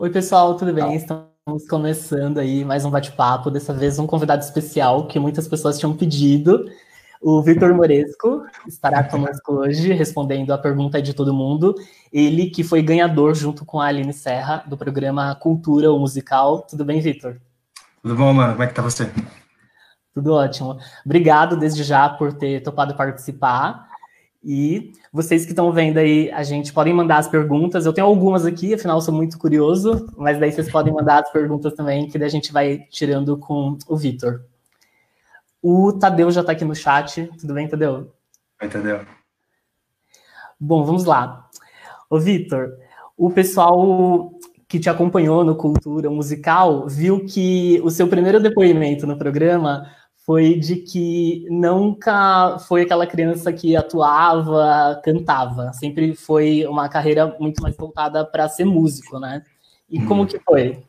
Oi, pessoal, tudo bem? Estamos começando aí mais um bate-papo, dessa vez um convidado especial que muitas pessoas tinham pedido. O Vitor Moresco estará conosco hoje, respondendo a pergunta de todo mundo. Ele que foi ganhador, junto com a Aline Serra, do programa Cultura, o musical. Tudo bem, Vitor? Tudo bom, mano? Como é que tá você? Tudo ótimo. Obrigado desde já por ter topado participar. E vocês que estão vendo aí, a gente podem mandar as perguntas. Eu tenho algumas aqui, afinal sou muito curioso, mas daí vocês podem mandar as perguntas também, que daí a gente vai tirando com o Vitor. O Tadeu já está aqui no chat. Tudo bem, Tadeu? Oi, Tadeu. Bom, vamos lá. Ô, Vitor, o pessoal que te acompanhou no Cultura Musical viu que o seu primeiro depoimento no programa foi de que nunca foi aquela criança que atuava, cantava. Sempre foi uma carreira muito mais voltada para ser músico, né? E hum. como que foi?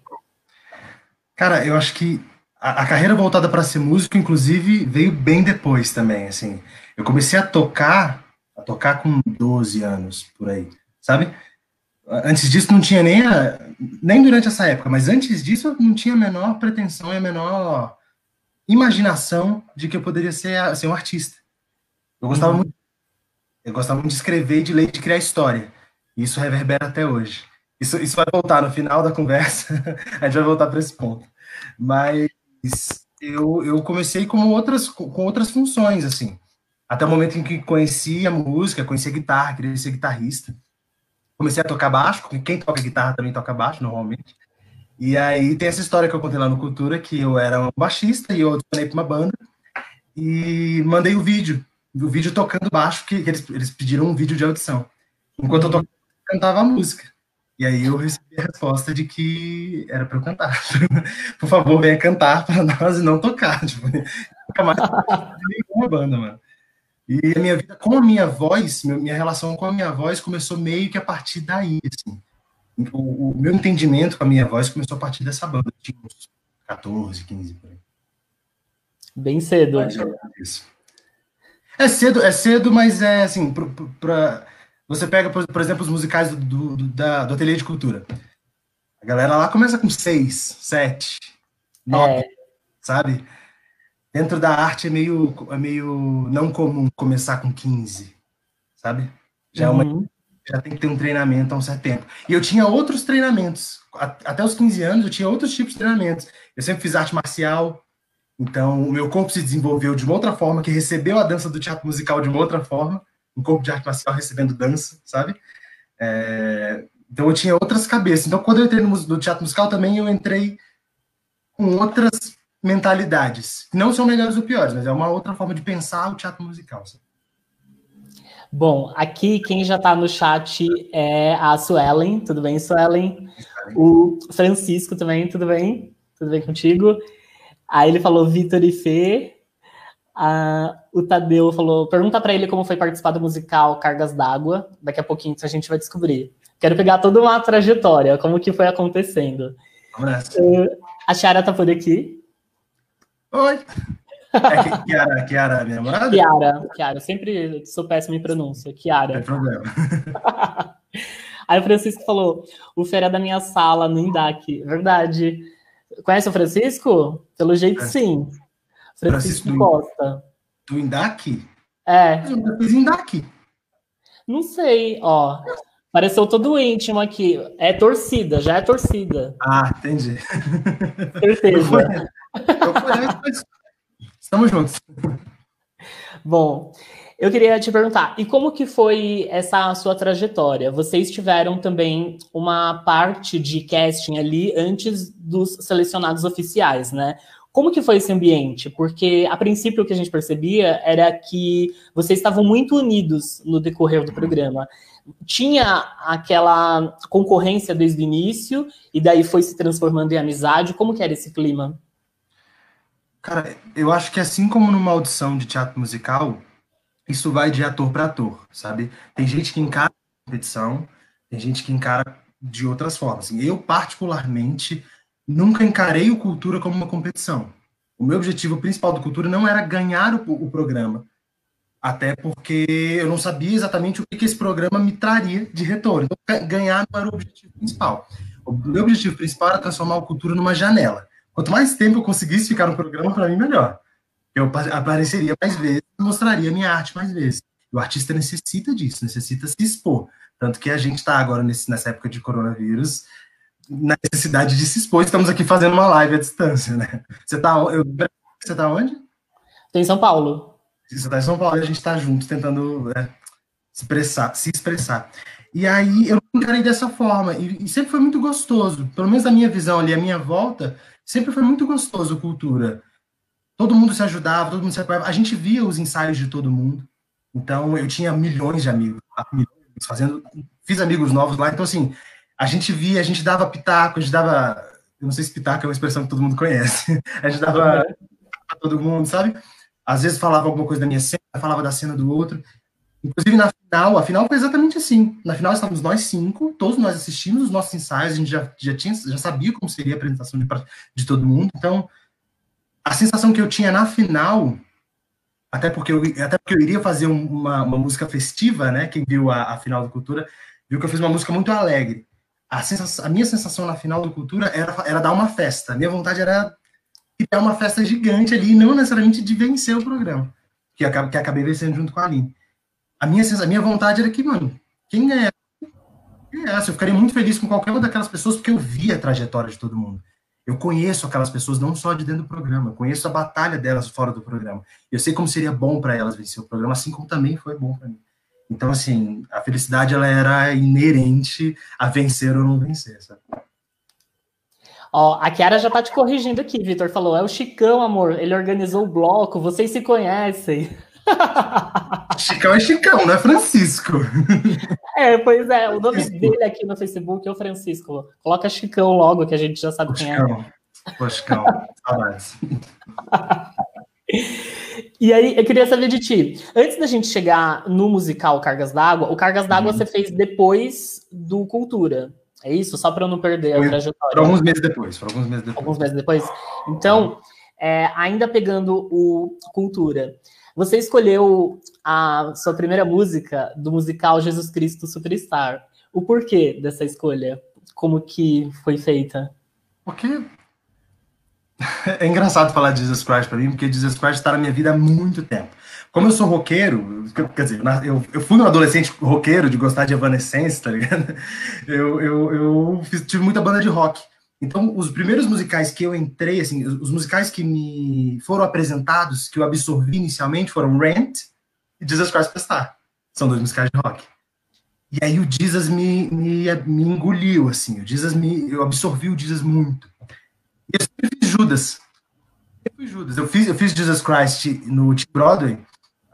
Cara, eu acho que a, a carreira voltada para ser músico, inclusive, veio bem depois também, assim. Eu comecei a tocar, a tocar com 12 anos, por aí, sabe? Antes disso não tinha nem a, nem durante essa época, mas antes disso eu não tinha a menor pretensão e a menor imaginação de que eu poderia ser, ser um artista. Eu gostava uhum. muito eu gostava muito de escrever, de ler, de criar história. E isso reverbera até hoje. Isso, isso vai voltar no final da conversa, a gente vai voltar para esse ponto. Mas eu, eu comecei com outras, com outras funções, assim. Até o momento em que conheci a música, conheci a guitarra, queria ser guitarrista. Comecei a tocar baixo, quem toca guitarra também toca baixo, normalmente. E aí tem essa história que eu contei lá no Cultura, que eu era um baixista e eu adicionei para uma banda e mandei o vídeo, o vídeo tocando baixo, que eles, eles pediram um vídeo de audição. Enquanto eu tocava, eu cantava a música. E aí eu recebi a resposta de que era para eu cantar. Por favor, venha cantar para nós e não tocar. Tipo, nunca mais nenhuma banda, mano. E a minha vida com a minha voz, minha relação com a minha voz começou meio que a partir daí, assim o, o, meu entendimento com a minha voz começou a partir dessa banda. Eu tinha uns 14, 15 por aí. Bem cedo. Mas, é, é cedo, é cedo, mas é assim, para você pega, por, por, exemplo, os musicais do, do, do, da, do Ateliê de Cultura. A galera lá começa com 6, 7, 9, sabe? Dentro da arte é meio, é meio não comum começar com 15, sabe? Já uhum. é uma uhum já tem que ter um treinamento há um certo tempo. E eu tinha outros treinamentos. Até os 15 anos eu tinha outros tipos de treinamentos. Eu sempre fiz arte marcial, então o meu corpo se desenvolveu de uma outra forma, que recebeu a dança do teatro musical de uma outra forma, um corpo de arte marcial recebendo dança, sabe? É... então eu tinha outras cabeças. Então quando eu entrei no, teatro musical também eu entrei com outras mentalidades. Não são melhores ou piores, mas é uma outra forma de pensar o teatro musical. Sabe? Bom, aqui quem já está no chat é a Suelen, tudo bem, Suelen? O Francisco também, tudo bem? Tudo bem contigo? Aí ele falou Vitor e Fê. Ah, o Tadeu falou: pergunta para ele como foi participar do musical Cargas d'Água. Daqui a pouquinho a gente vai descobrir. Quero pegar toda uma trajetória, como que foi acontecendo. Uh, a Chiara tá por aqui. Oi! É Kiara, Kiara, minha namorada? Kiara, Kiara, sempre sou péssimo em pronúncia. Kiara. Não tem problema. Aí o Francisco falou: o Fera é da minha sala no Indac. Verdade. Conhece o Francisco? Pelo jeito, é. sim. Francisco, Francisco Costa. Do Indac? É. Eu fiz Indac. Não sei, ó. Pareceu todo íntimo aqui. É torcida, já é torcida. Ah, entendi. Certeza. Eu conheço, Estamos juntos. Bom, eu queria te perguntar, e como que foi essa sua trajetória? Vocês tiveram também uma parte de casting ali antes dos selecionados oficiais, né? Como que foi esse ambiente? Porque a princípio o que a gente percebia era que vocês estavam muito unidos no decorrer do programa. Tinha aquela concorrência desde o início e daí foi se transformando em amizade. Como que era esse clima? Cara, eu acho que assim como numa audição de teatro musical, isso vai de ator para ator, sabe? Tem gente que encara a competição, tem gente que encara de outras formas. Eu, particularmente, nunca encarei o Cultura como uma competição. O meu objetivo principal do Cultura não era ganhar o, o programa, até porque eu não sabia exatamente o que, que esse programa me traria de retorno. Então, ganhar não era o objetivo principal. O meu objetivo principal era transformar a cultura numa janela. Quanto mais tempo eu conseguisse ficar no programa, para mim, melhor. Eu apareceria mais vezes, mostraria minha arte mais vezes. O artista necessita disso, necessita se expor. Tanto que a gente está agora nesse, nessa época de coronavírus, na necessidade de se expor. Estamos aqui fazendo uma live à distância, né? Você está você tá onde? Estou em São Paulo. Você está em São Paulo e a gente está junto tentando né, se expressar, se expressar. E aí eu encarei dessa forma, e, e, sempre foi muito gostoso. Pelo menos a minha visão ali, a minha volta, sempre foi muito gostoso cultura. Todo mundo se ajudava, todo mundo se apoiava. A gente via os ensaios de todo mundo. Então eu tinha milhões de amigos, fazendo, fiz amigos novos lá. Então assim, a gente via, a gente dava pitaco, a gente dava, eu não sei se pitaco é uma expressão que todo mundo conhece. A gente dava para todo mundo, sabe? Às vezes falava alguma coisa da minha cena, falava da cena do outro. Inclusive, na final, a final foi exatamente assim. Na final estávamos nós cinco, todos nós assistimos os nossos ensaios, a gente já, já, tinha, já sabia como seria a apresentação de, de todo mundo. Então, a sensação que eu tinha na final, até porque eu, até porque eu iria fazer uma, uma música festiva, né? Quem viu a, a final do Cultura, viu que eu fiz uma música muito alegre. A, sensação, a minha sensação na final do Cultura era, era dar uma festa. Minha vontade era criar uma festa gigante ali, não necessariamente de vencer o programa, que, eu, que acabei vencendo junto com a Aline a minha, a minha vontade era que, mano, quem ganhasse, ganhasse. Eu ficaria muito feliz com qualquer uma daquelas pessoas, porque eu vi a trajetória de todo mundo. Eu conheço aquelas pessoas não só de dentro do programa, eu conheço a batalha delas fora do programa. Eu sei como seria bom para elas vencer o programa, assim como também foi bom para mim. Então, assim, a felicidade ela era inerente a vencer ou não vencer, sabe? Ó, a Kiara já tá te corrigindo aqui, Vitor. Falou, é o Chicão, amor. Ele organizou o bloco, vocês se conhecem. Chicão é Chicão, não é Francisco. É, pois é, o nome dele aqui no Facebook é o Francisco. Coloca Chicão logo, que a gente já sabe o quem Chicão. é. O Chicão, saudades. E aí, eu queria saber de ti. Antes da gente chegar no musical Cargas d'Água, o Cargas d'Água uhum. você fez depois do Cultura. É isso? Só para eu não perder Foi, a trajetória. Por alguns meses depois. Por alguns meses depois. Alguns meses depois. Então, é, ainda pegando o Cultura. Você escolheu a sua primeira música do musical Jesus Cristo Superstar. O porquê dessa escolha? Como que foi feita? Porque é engraçado falar de Jesus Christ para mim, porque Jesus Christ está na minha vida há muito tempo. Como eu sou roqueiro, quer dizer, eu, eu fui um adolescente roqueiro de gostar de Evanescence, tá ligado? Eu, eu, eu tive muita banda de rock. Então, os primeiros musicais que eu entrei, assim, os musicais que me foram apresentados, que eu absorvi inicialmente, foram Rent e Jesus Christ Superstar. São dois musicais de rock. E aí o Jesus me, me, me engoliu, assim. O Jesus me, eu absorvi o Jesus muito. E eu sempre fiz Judas. Eu fiz Judas. Eu fiz, eu fiz Jesus Christ no Broadway,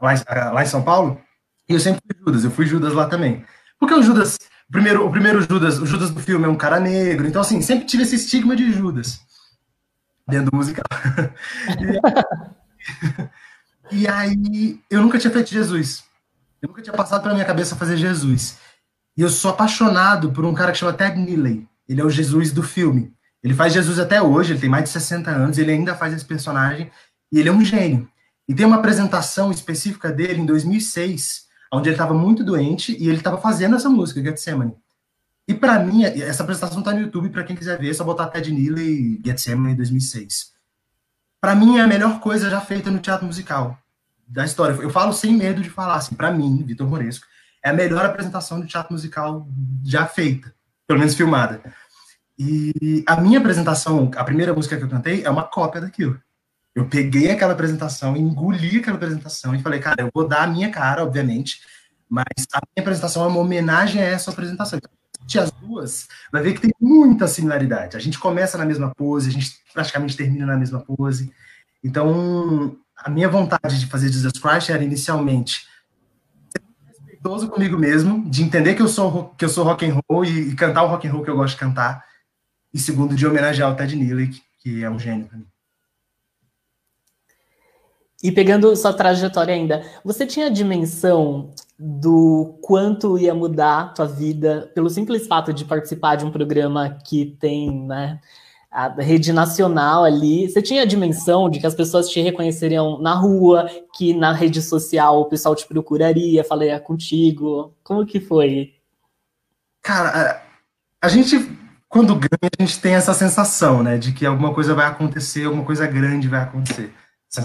lá, lá em São Paulo, e eu sempre fui Judas. Eu fui Judas lá também. Porque o Judas o primeiro, o primeiro Judas, o Judas do filme é um cara negro, então assim, sempre tive esse estigma de Judas dentro do musical. e, aí eu nunca tinha feito Jesus. Eu nunca tinha passado pela minha cabeça fazer Jesus. E eu sou apaixonado por um cara que chama Ted Neely. Ele é o Jesus do filme. Ele faz Jesus até hoje, ele tem mais de 60 anos, ele ainda faz esse personagem, e ele é um gênio. E tem uma apresentação específica dele em 2006, onde ele estava muito doente e ele estava fazendo essa música, Getsemane. E para mim, essa apresentação está no YouTube, para quem quiser ver, é só botar Ted Neely e Getsemane 2006. Para mim, é a melhor coisa já feita no teatro musical da história. Eu falo sem medo de falar, assim, para mim, Vitor Moresco, é a melhor apresentação de teatro musical já feita, pelo menos filmada. E a minha apresentação, a primeira música que eu cantei, é uma cópia daquilo. Eu peguei aquela apresentação, engoli aquela apresentação e falei, cara, eu vou dar a minha cara, obviamente, mas a minha apresentação é uma homenagem a essa apresentação. Então, as duas, vai ver que tem muita similaridade. A gente começa na mesma pose, a gente praticamente termina na mesma pose. Então, a minha vontade de fazer Jesus Christ era inicialmente ser respeitoso comigo mesmo, de entender que eu sou que eu sou rock and roll e, e cantar o rock and roll que eu gosto de cantar. E segundo, de homenagear o Ted Neely, que é um gênio para mim. E pegando sua trajetória ainda, você tinha dimensão do quanto ia mudar a tua vida pelo simples fato de participar de um programa que tem, né, a rede nacional ali. Você tinha a dimensão de que as pessoas te reconheceriam na rua, que na rede social o pessoal te procuraria, falaria contigo? Como que foi? Cara, a gente quando ganha, a gente tem essa sensação, né, de que alguma coisa vai acontecer, alguma coisa grande vai acontecer.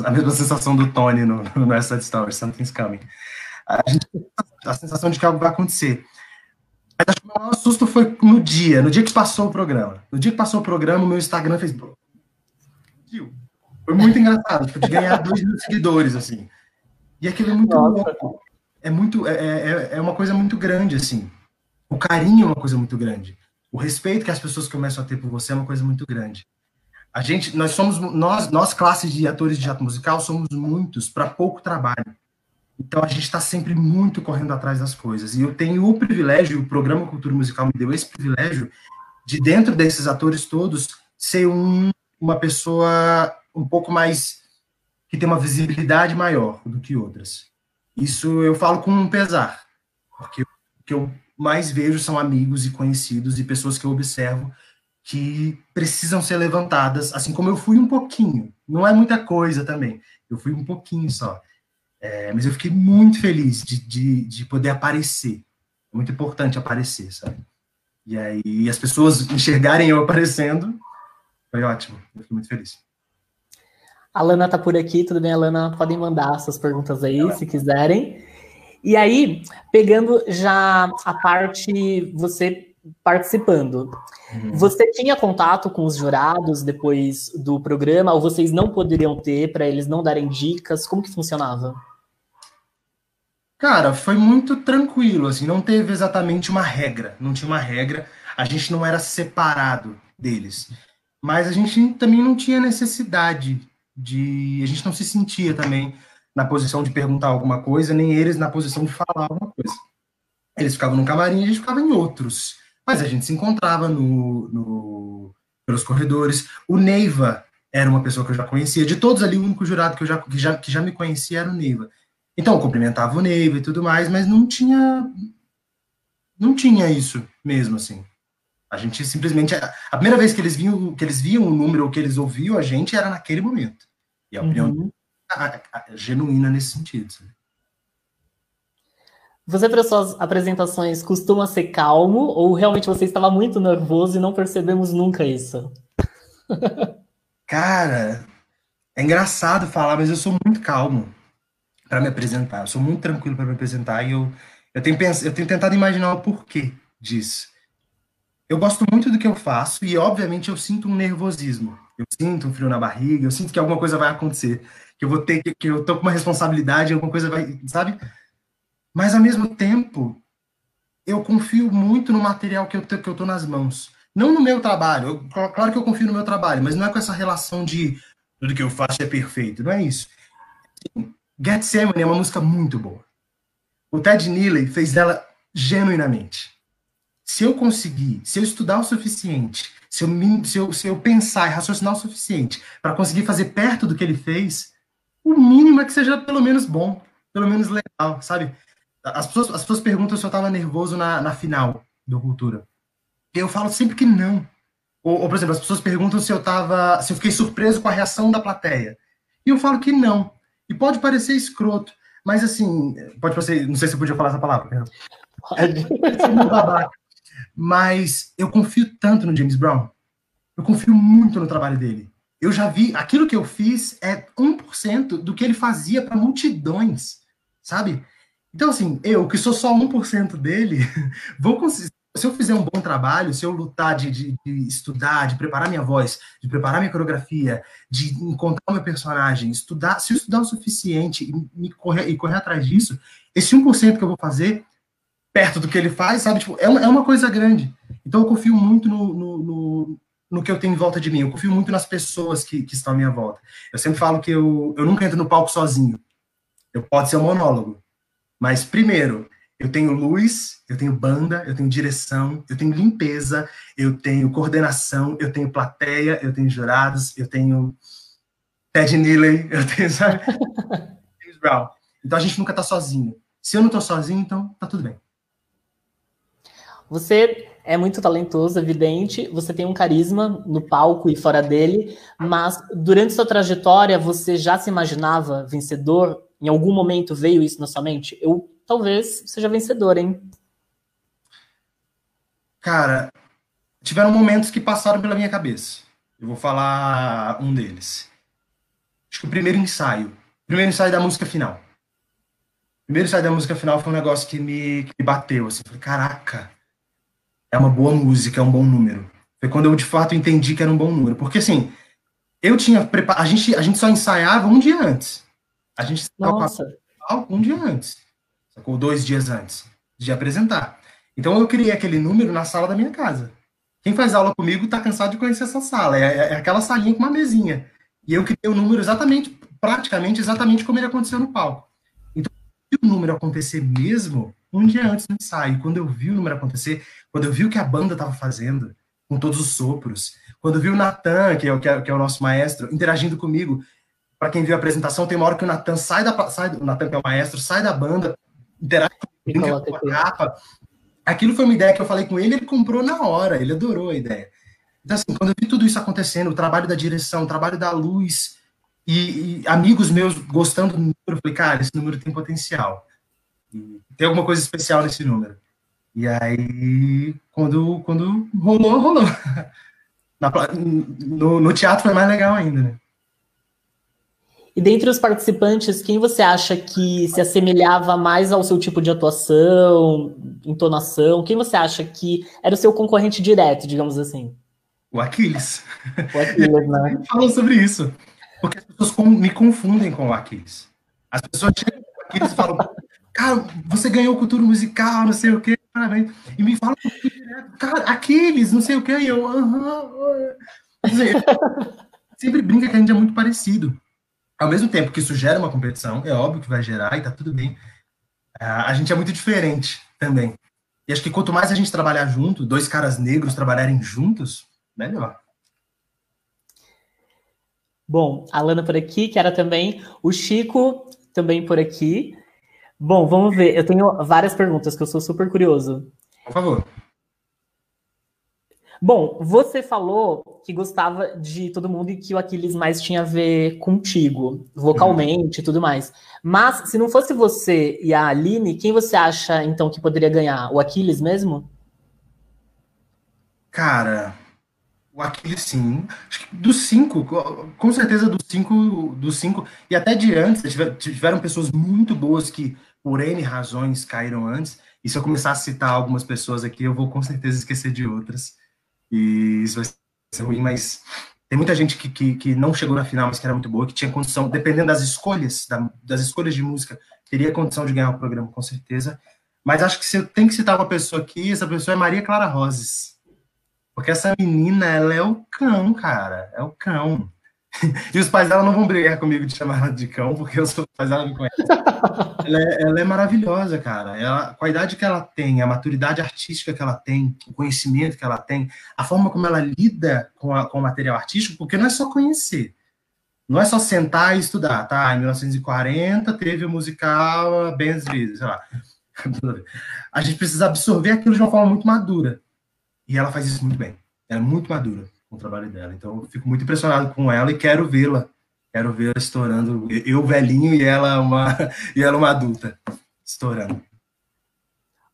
A mesma sensação do Tony no, no West Side Story, Something's Coming. A gente tem a sensação de que algo vai acontecer. Mas acho que o maior susto foi no dia, no dia que passou o programa. No dia que passou o programa, o meu Instagram fez. Foi muito engraçado, tipo, de ganhar dois mil seguidores, assim. E aquilo é muito louco. É muito. É, é, é uma coisa muito grande, assim. O carinho é uma coisa muito grande. O respeito que as pessoas começam a ter por você é uma coisa muito grande. A gente, nós somos, nós, nós classes de atores de teatro musical, somos muitos para pouco trabalho. Então a gente está sempre muito correndo atrás das coisas. E eu tenho o privilégio, o programa Cultura Musical me deu esse privilégio de dentro desses atores todos ser um, uma pessoa um pouco mais que tem uma visibilidade maior do que outras. Isso eu falo com um pesar, porque o que eu mais vejo são amigos e conhecidos e pessoas que eu observo que precisam ser levantadas, assim como eu fui um pouquinho. Não é muita coisa também, eu fui um pouquinho só. É, mas eu fiquei muito feliz de, de, de, poder aparecer. É muito importante aparecer, sabe? E aí as pessoas enxergarem eu aparecendo, foi ótimo. Eu fiquei muito feliz. A Lana tá por aqui, tudo bem, Alana? Podem mandar suas perguntas aí, se quiserem. E aí, pegando já a parte você participando, uhum. você tinha contato com os jurados depois do programa, ou vocês não poderiam ter para eles não darem dicas? Como que funcionava? Cara, foi muito tranquilo, assim, não teve exatamente uma regra, não tinha uma regra, a gente não era separado deles. Mas a gente também não tinha necessidade de. A gente não se sentia também na posição de perguntar alguma coisa, nem eles na posição de falar alguma coisa. Eles ficavam num camarim e a gente ficava em outros. Mas a gente se encontrava no, no, pelos corredores. O Neiva era uma pessoa que eu já conhecia. De todos ali, o único jurado que, eu já, que, já, que já me conhecia era o Neiva. Então, eu cumprimentava o Neiva e tudo mais, mas não tinha. Não tinha isso mesmo, assim. A gente simplesmente. A primeira vez que eles viam, que eles viam o número ou que eles ouviam a gente era naquele momento. E a opinião uhum. genuína nesse sentido. Sabe? Você, para suas apresentações, costuma ser calmo ou realmente você estava muito nervoso e não percebemos nunca isso? Cara, é engraçado falar, mas eu sou muito calmo para me apresentar. Eu sou muito tranquilo para me apresentar e eu, eu, tenho pens, eu tenho tentado imaginar o porquê disso eu gosto muito do que eu faço e, obviamente, eu sinto um nervosismo. Eu sinto um frio na barriga, eu sinto que alguma coisa vai acontecer, que eu vou ter que, que eu tô com uma responsabilidade, alguma coisa vai, sabe? Mas, ao mesmo tempo, eu confio muito no material que eu, que eu nas mãos. Não no meu trabalho. Eu, claro que eu confio no meu trabalho, mas não é com essa relação de tudo que eu faço é perfeito. Não é isso. Gethsemane é uma música muito boa. O Ted Neely fez dela genuinamente se eu conseguir, se eu estudar o suficiente, se eu, se eu, se eu pensar e raciocinar o suficiente para conseguir fazer perto do que ele fez, o mínimo é que seja pelo menos bom, pelo menos legal, sabe? As pessoas, as pessoas perguntam se eu estava nervoso na, na final do Cultura. Eu falo sempre que não. Ou, ou, por exemplo, as pessoas perguntam se eu tava, se eu fiquei surpreso com a reação da plateia. E eu falo que não. E pode parecer escroto, mas assim, pode parecer, não sei se eu podia falar essa palavra, perdão. Pode. Mas eu confio tanto no James Brown. Eu confio muito no trabalho dele. Eu já vi, aquilo que eu fiz é 1% do que ele fazia para multidões, sabe? Então, assim, eu, que sou só 1% dele, vou conseguir. Se eu fizer um bom trabalho, se eu lutar de, de, de, estudar, de preparar minha voz, de preparar minha coreografia, de encontrar meu personagem, estudar, se eu estudar o suficiente e, correr, e correr atrás disso, esse 1% que eu vou fazer perto do que ele faz, sabe? Tipo, é, uma, é uma coisa grande. Então eu confio muito no, no, no, no, que eu tenho em volta de mim, eu confio muito nas pessoas que, que estão à minha volta. Eu sempre falo que eu, eu nunca entro no palco sozinho. Eu pode ser um monólogo. Mas, primeiro, eu tenho luz, eu tenho banda, eu tenho direção, eu tenho limpeza, eu tenho coordenação, eu tenho plateia, eu tenho jurados, eu tenho Ted Neely, eu tenho, sabe? James Brown. Então a gente nunca tá sozinho. Se eu não tô sozinho, então tá tudo bem. Você é muito talentoso, evidente, você tem um carisma no palco e fora dele, mas durante sua trajetória você já se imaginava vencedor? Em algum momento veio isso na sua mente? Eu talvez seja vencedor, hein? Cara, tiveram momentos que passaram pela minha cabeça. Eu vou falar um deles. Acho que o primeiro ensaio. O primeiro ensaio da música final. O primeiro ensaio da música final foi um negócio que me, que me bateu. Assim, falei, caraca, é uma boa música, é um bom número. Foi quando eu de fato entendi que era um bom número. Porque assim, eu tinha preparado. A gente, a gente só ensaiava um dia antes. A gente Nossa. um dia antes. Sacou? Dois dias antes de apresentar. Então eu criei aquele número na sala da minha casa. Quem faz aula comigo está cansado de conhecer essa sala. É, é, aquela salinha com uma mesinha. E eu criei o número exatamente, praticamente exatamente como ele aconteceu no palco. Então, se o número acontecer mesmo, um dia antes do ensaio, quando eu vi o número acontecer, quando eu vi o que a banda estava fazendo, com todos os sopros, quando eu vi o Natan, que, é, que, é, que é o nosso maestro, interagindo comigo, para quem viu a apresentação, tem uma hora que o Natan sai da sai, o Natan que é o maestro, sai da banda, interage com a capa, aquilo foi uma ideia que eu falei com ele, ele comprou na hora, ele adorou a ideia. Então, assim, quando eu vi tudo isso acontecendo, o trabalho da direção, o trabalho da luz, e, e amigos meus gostando do número, eu falei, cara, esse número tem potencial. Tem alguma coisa especial nesse número. E aí, quando, quando rolou, rolou. Na, no, no teatro foi mais legal ainda, né? E dentre os participantes, quem você acha que se assemelhava mais ao seu tipo de atuação, entonação? Quem você acha que era o seu concorrente direto, digamos assim? O Aquiles. O Aquiles, né? Falam sobre isso. Porque as pessoas me confundem com o Aquiles. As pessoas chegam com o Aquiles e falam, cara, você ganhou cultura musical, não sei o quê, parabéns. E me falam, cara, Aquiles, não sei o quê, e eu, aham. Uh -huh. Sempre brinca que a gente é muito parecido. Ao mesmo tempo que isso gera uma competição, é óbvio que vai gerar e tá tudo bem. A gente é muito diferente também. E acho que quanto mais a gente trabalhar junto, dois caras negros trabalharem juntos, melhor. Bom, a Lana por aqui, que era também o Chico, também por aqui. Bom, vamos ver. Eu tenho várias perguntas que eu sou super curioso. Por favor. Bom, você falou que gostava de todo mundo e que o Aquiles mais tinha a ver contigo, vocalmente e tudo mais. Mas, se não fosse você e a Aline, quem você acha, então, que poderia ganhar? O Aquiles mesmo? Cara, o Aquiles sim. Acho que dos cinco, com certeza dos cinco, dos cinco, e até de antes, tiveram pessoas muito boas que, por N razões, caíram antes. E se eu começar a citar algumas pessoas aqui, eu vou com certeza esquecer de outras. E isso vai ser ruim, mas tem muita gente que, que, que, não chegou na final, mas que era muito boa, que tinha condição, dependendo das escolhas, da, das escolhas de música, teria condição de ganhar o programa, com certeza. Mas acho que tenho que citar uma pessoa aqui, essa pessoa é Maria Clara Roses. Porque essa menina, ela é o cão, cara. É o cão. E os pais dela não vão brigar comigo de chamar ela de cão, porque os pais dela me conhecem. ela, é, ela é maravilhosa, cara. Ela, a idade que ela tem, a maturidade artística que ela tem, o conhecimento que ela tem, a forma como ela lida com, a, com o material artístico, porque não é só conhecer. Não é só sentar e estudar, tá? Em 1940 teve o musical Benz sei lá. A gente precisa absorver aquilo de uma forma muito madura. E ela faz isso muito bem. Ela é muito madura com o trabalho dela. Então, eu fico muito impressionado com ela e quero vê-la. Quero vê-la estourando. Eu velhinho e ela uma e ela uma adulta estourando.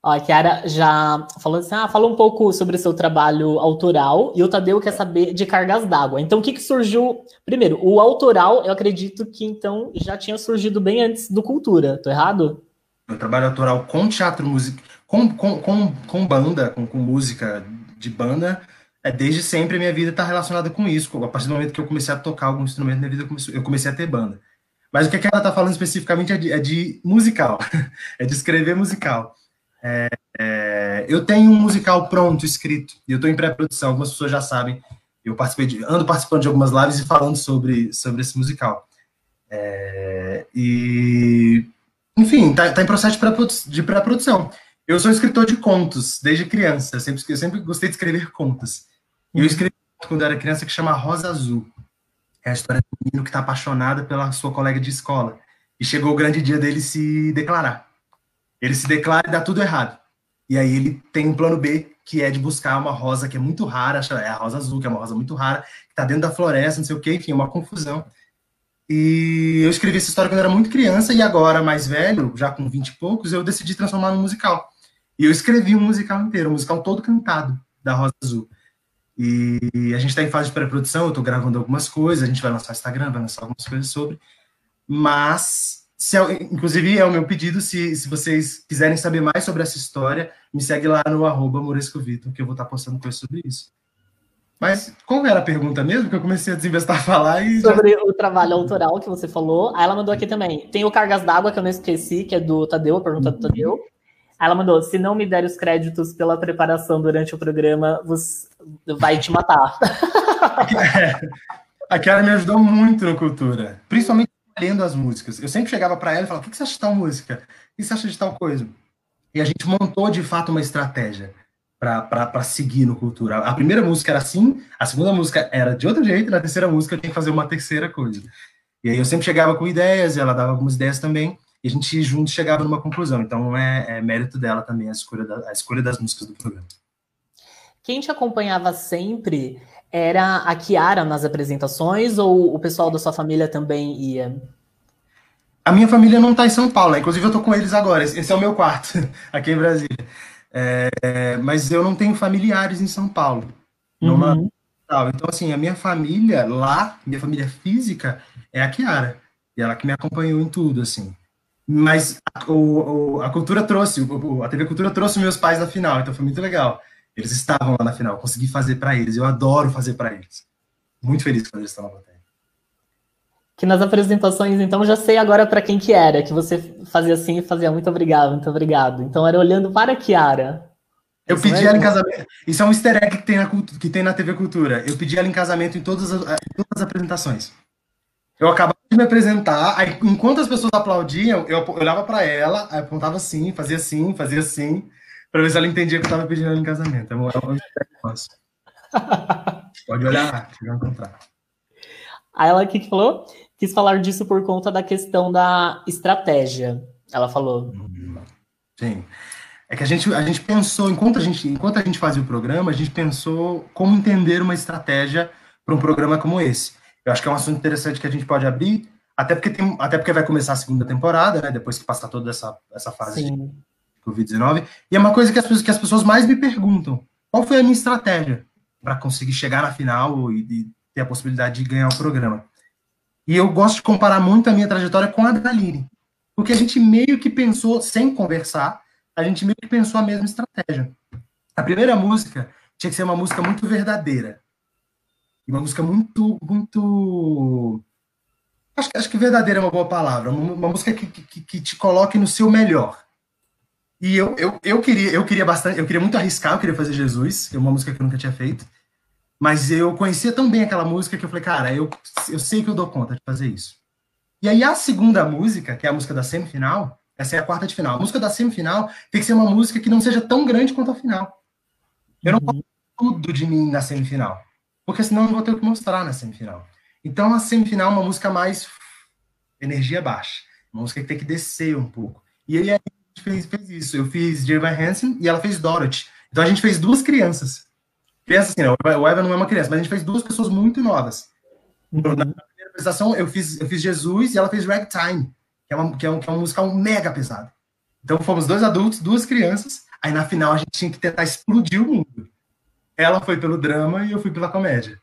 Ó, a Chiara já falou assim: ah, fala um pouco sobre o seu trabalho autoral e o Tadeu quer saber de cargas d'água. Então, o que, que surgiu? Primeiro, o autoral, eu acredito que então já tinha surgido bem antes do Cultura, tô errado? Meu trabalho autoral com teatro música, com, com, com, com banda, com, com música de banda, é, desde sempre a minha vida está relacionada com isso. A partir do momento que eu comecei a tocar algum instrumento minha vida, comecei, eu comecei a ter banda. Mas o que ela está falando especificamente é de, é de, musical, é de escrever musical. É, é, eu tenho um musical pronto, escrito, e eu estou em pré-produção, algumas pessoas já sabem. Eu participei de, ando participando de algumas lives e falando sobre, sobre esse musical. É, e, enfim, está tá em processo de pré-produção. Eu sou escritor de contos desde criança. Eu sempre, eu sempre gostei de escrever contos. E eu escrevi quando eu era criança que chama Rosa Azul. É a história do menino que está apaixonado pela sua colega de escola. E chegou o grande dia dele se declarar. Ele se declara e dá tudo errado. E aí ele tem um plano B, que é de buscar uma rosa que é muito rara, é a rosa azul, que é uma rosa muito rara, que está dentro da floresta, não sei o quê, enfim, uma confusão. E eu escrevi essa história quando eu era muito criança, e agora, mais velho, já com 20 e poucos, eu decidi transformar num musical. E eu escrevi um musical inteiro, um musical todo cantado da Rosa Azul. E a gente está em fase de pré-produção, eu estou gravando algumas coisas, a gente vai lançar Instagram, vai lançar algumas coisas sobre. Mas, se, inclusive, é o meu pedido, se, se vocês quiserem saber mais sobre essa história, me segue lá no arroba Morescovito, que eu vou estar tá postando coisas sobre isso. Mas qual era a pergunta mesmo? Que eu comecei a desinvestar a falar e. Sobre já... o trabalho autoral que você falou. Aí ela mandou aqui também. Tem o Cargas d'Água, que eu não esqueci, que é do Tadeu, a pergunta do Tadeu. Ela mandou: se não me der os créditos pela preparação durante o programa, você vai te matar. é, a Kiara me ajudou muito no Cultura, principalmente lendo as músicas. Eu sempre chegava para ela e falava: o que você acha de tal música? O que você acha de tal coisa? E a gente montou de fato uma estratégia para seguir no Cultura. A primeira música era assim, a segunda música era de outro jeito, na terceira música eu tinha que fazer uma terceira coisa. E aí eu sempre chegava com ideias, e ela dava algumas ideias também, e a gente juntos chegava numa conclusão. Então é, é mérito dela também a escolha, da, a escolha das músicas do programa. Quem te acompanhava sempre era a Kiara nas apresentações ou o pessoal da sua família também ia? A minha família não está em São Paulo, né? inclusive eu estou com eles agora. Esse é o meu quarto, aqui em Brasília. É, mas eu não tenho familiares em São Paulo. Uhum. Então, assim, a minha família lá, minha família física, é a Kiara. E ela que me acompanhou em tudo, assim. Mas a, o, a cultura trouxe, a TV Cultura trouxe meus pais na final, então foi muito legal. Eles estavam lá na final, consegui fazer para eles. Eu adoro fazer para eles. Muito feliz quando eles estão na plateia. Que nas apresentações, então, já sei agora para quem que era, que você fazia assim e fazia muito obrigado, muito obrigado. Então era olhando para a Kiara. Eu Isso pedi ela em casamento. Isso é um easter egg que tem, na, que tem na TV Cultura. Eu pedi ela em casamento em todas as, em todas as apresentações. Eu acabava de me apresentar, aí, enquanto as pessoas aplaudiam, eu olhava para ela, apontava assim, fazia assim, fazia assim, para ver se ela entendia que eu estava pedindo ela em casamento. É um, Pode olhar vai encontrar. Aí ela que falou, quis falar disso por conta da questão da estratégia. Ela falou. Sim. É que a gente, a gente pensou, enquanto a gente, enquanto a gente fazia o programa, a gente pensou como entender uma estratégia para um programa como esse. Eu acho que é um assunto interessante que a gente pode abrir, até porque, tem, até porque vai começar a segunda temporada, né? Depois que passar toda essa, essa fase Sim. de Covid-19. E é uma coisa que as, que as pessoas mais me perguntam: qual foi a minha estratégia para conseguir chegar na final e, e, ter a possibilidade de ganhar o programa? E eu gosto de comparar muito a minha trajetória com a da Lili, porque a gente meio que pensou, sem conversar, a gente meio que pensou a mesma estratégia. A primeira música tinha que ser uma música muito verdadeira. E uma música muito, muito. Acho, acho que verdadeira é uma boa palavra. Uma, uma música que, que, que, te coloque no seu melhor. E eu, eu, eu queria, eu queria bastante, eu queria muito arriscar, eu queria fazer Jesus, que é uma música que eu nunca tinha feito. Mas eu conhecia tão bem aquela música que eu falei, cara, eu, eu sei que eu dou conta de fazer isso. E aí a segunda música, que é a música da semifinal, essa é a quarta de final. A música da semifinal tem que ser uma música que não seja tão grande quanto a final. Eu não posso uhum. tudo de mim na semifinal porque senão eu não vou ter o que mostrar na semifinal. Então, a semifinal é uma música mais energia baixa, uma música que tem que descer um pouco. E gente fez, fez isso. Eu fiz Jeremy Hansen e ela fez Dorothy. Então a gente fez duas crianças. Crianças assim, não, o Eva não é uma criança, mas a gente fez duas pessoas muito novas. Então, na primeira apresentação, eu fiz, eu fiz Jesus e ela fez Ragtime, que é, uma, que, é um, que é um musical mega pesado. Então fomos dois adultos, duas crianças, aí na final a gente tinha que tentar explodir o mundo. Ela foi pelo drama e eu fui pela comédia.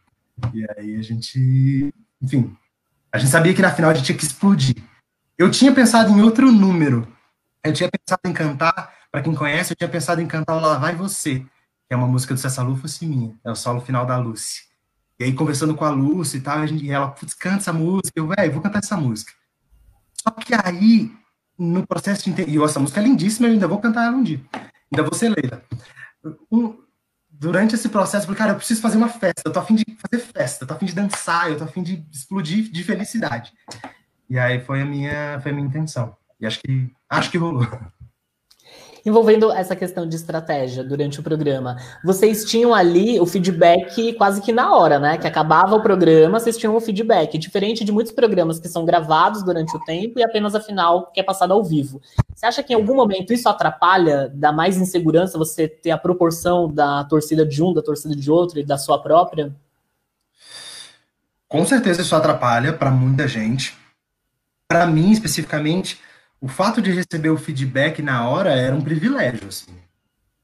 E aí a gente, enfim, a gente sabia que na final a gente tinha que explodir. Eu tinha pensado em outro número. Eu tinha pensado em cantar, para quem conhece, eu tinha pensado em cantar o Lá Vai Você, que é uma música do Cessa Lufas e minha. É o solo final da Lucy. E aí, conversando com a Lucy e tal, a gente, e ela, putz, canta essa música. Eu, velho, vou cantar essa música. Só que aí, no processo de entender. E essa música é lindíssima, eu ainda vou cantar ela um dia. Ainda vou ser Leila. Um, durante esse processo, eu falei, cara, eu preciso fazer uma festa, eu tô afim de fazer festa, eu tô afim de dançar, eu tô afim de explodir de felicidade. E aí foi a minha, foi a minha intenção. E acho que, acho que rolou envolvendo essa questão de estratégia durante o programa. Vocês tinham ali o feedback quase que na hora, né? Que acabava o programa, vocês tinham o feedback, diferente de muitos programas que são gravados durante o tempo e apenas a final que é passada ao vivo. Você acha que em algum momento isso atrapalha, dá mais insegurança você ter a proporção da torcida de um, da torcida de outro e da sua própria? Com certeza isso atrapalha para muita gente. Para mim, especificamente, o fato de receber o feedback na hora era um privilégio, assim.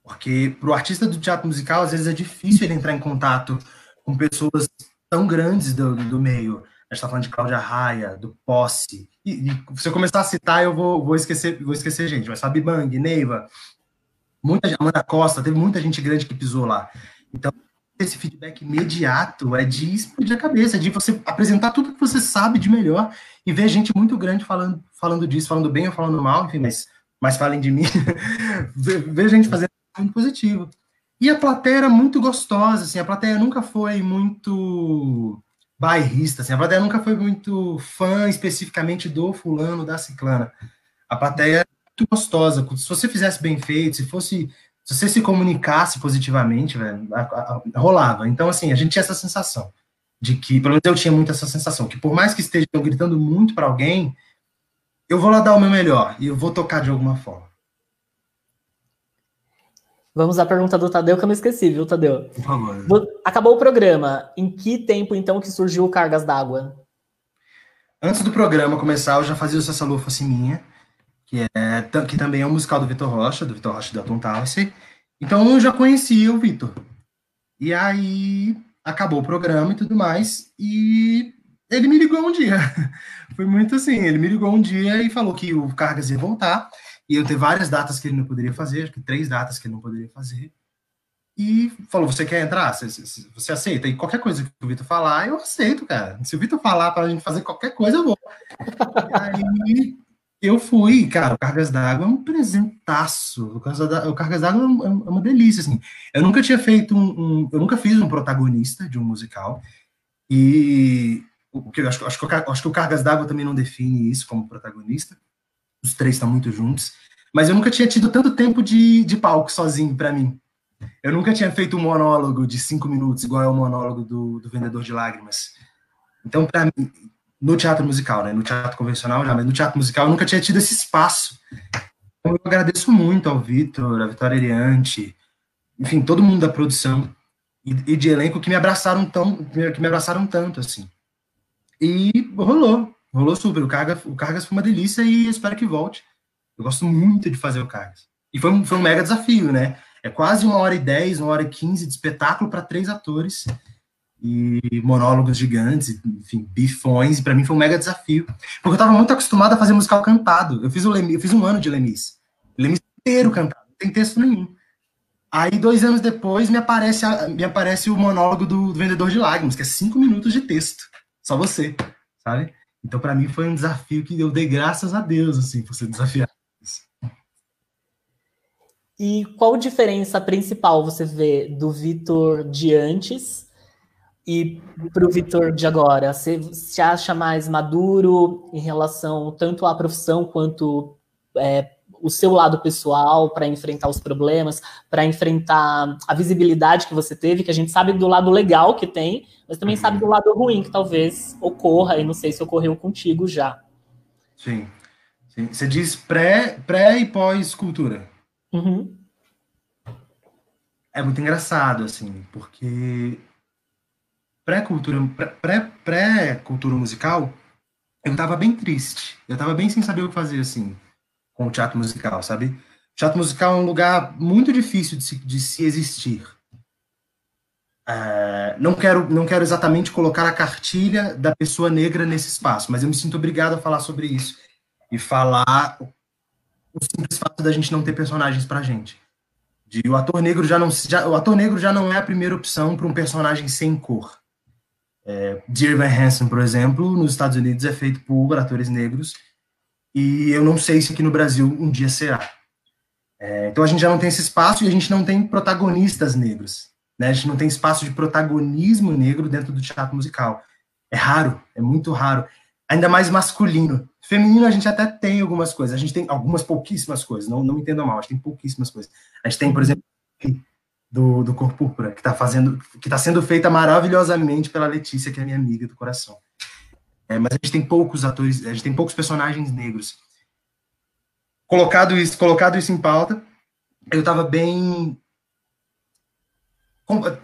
Porque para o artista do teatro musical, às vezes é difícil ele entrar em contato com pessoas tão grandes do, do meio. A gente está falando de Cláudia Raia, do Posse. E, e, se eu começar a citar, eu vou, vou, esquecer, vou esquecer gente. Mas Fabi Bang, Neiva, muita Amanda Costa, teve muita gente grande que pisou lá. Então, esse feedback imediato é de explodir a cabeça, de você apresentar tudo que você sabe de melhor e ver gente muito grande falando, falando disso, falando bem ou falando mal, enfim, mas, mas falem de mim. ver gente fazendo muito positivo. E a plateia era muito gostosa, assim, a plateia nunca foi muito bairrista, assim, a plateia nunca foi muito fã especificamente do fulano, da ciclana. A plateia era muito gostosa, se você fizesse bem feito, se fosse, se você se comunicasse positivamente, velho, rolava. Então, assim, a gente tinha essa sensação de que, pelo menos eu tinha muito essa sensação, que por mais que estejam gritando muito para alguém, eu vou lá dar o meu melhor e eu vou tocar de alguma forma. Vamos à pergunta do Tadeu, que eu não esqueci, viu, Tadeu? Por favor. Acabou o programa. Em que tempo, então, que surgiu o Cargas d'Água? Antes do programa começar, eu já fazia o Cessa Fosse Minha, que, é, que também é um musical do Vitor Rocha, do Vitor Rocha e Dalton Talce. Então, eu já conhecia o Vitor. E aí, acabou o programa e tudo mais, e ele me ligou um dia. Foi muito assim, ele me ligou um dia e falou que o Cargas ia voltar, e eu ter várias datas que ele não poderia fazer, acho que três datas que ele não poderia fazer. E falou: Você quer entrar? Você, você aceita? E qualquer coisa que o Vitor falar, eu aceito, cara. Se o Vitor falar para a gente fazer qualquer coisa, eu vou. e aí eu fui, cara. O Cargas d'Água é um presentaço. O Cargas d'Água é, é uma delícia, assim. Eu nunca tinha feito um, um, Eu nunca fiz um protagonista de um musical. E o que acho, acho, acho que o Cargas d'Água também não define isso como protagonista. Os três estão muito juntos. Mas eu nunca tinha tido tanto tempo de, de palco sozinho para mim. Eu nunca tinha feito um monólogo de cinco minutos, igual é o monólogo do, do Vendedor de Lágrimas. Então, para mim, no teatro musical, né? No teatro convencional já, mas no teatro musical eu nunca tinha tido esse espaço. Então, eu agradeço muito ao Vitor, a Vitória Eriante, enfim, todo mundo da produção e, e, de elenco que me abraçaram tão, que me abraçaram tanto, assim. E rolou, rolou super. O Cargas, o Cargas foi uma delícia e espero que volte. Eu gosto muito de fazer o Cargas. E foi um, foi um mega desafio, né? É quase uma hora e dez, uma hora e quinze de espetáculo para três atores e monólogos gigantes, enfim, bifões. E para mim foi um mega desafio, porque eu estava muito acostumado a fazer musical cantado. Eu fiz, o eu fiz um ano de Lemis. Lemis inteiro cantado, não tem texto nenhum. Aí, dois anos depois, me aparece, a, me aparece o monólogo do, do, Vendedor de Lágrimas, que é cinco minutos de texto. Só você, sabe? Então, para mim, foi um desafio que eu dei graças a Deus, assim, por ser desafiado. E qual diferença principal você vê do Vitor de antes e para o Vitor de agora? Você se acha mais maduro em relação tanto à profissão quanto é, o seu lado pessoal para enfrentar os problemas, para enfrentar a visibilidade que você teve, que a gente sabe do lado legal que tem, mas também sabe do lado ruim que talvez ocorra, e não sei se ocorreu contigo já. Sim. Sim. Você diz pré, pré e pós-cultura. Uhum. É muito engraçado, assim, porque pré-cultura pré-cultura musical, eu tava bem triste. Eu tava bem sem saber o que fazer, assim, com o teatro musical, sabe? O teatro musical é um lugar muito difícil de se, de se existir. É, não, quero, não quero exatamente colocar a cartilha da pessoa negra nesse espaço, mas eu me sinto obrigado a falar sobre isso. E falar o simples fato da gente não ter personagens pra gente. De, o ator negro já não já, o ator negro já não é a primeira opção para um personagem sem cor. É, Dear Van Hansen, por exemplo, nos Estados Unidos é feito por atores negros e eu não sei se aqui no Brasil um dia será. É, então a gente já não tem esse espaço e a gente não tem protagonistas negros. Né? A gente não tem espaço de protagonismo negro dentro do teatro musical. É raro, é muito raro. Ainda mais masculino. Feminino a gente até tem algumas coisas. A gente tem algumas pouquíssimas coisas. Não, não me entenda mal, a gente tem pouquíssimas coisas. A gente tem, por exemplo, do, do Cor Púrpura, que está fazendo, que está sendo feita maravilhosamente pela Letícia, que é minha amiga do coração. É, mas a gente tem poucos atores, a gente tem poucos personagens negros. Colocado isso, colocado isso em pauta, eu estava bem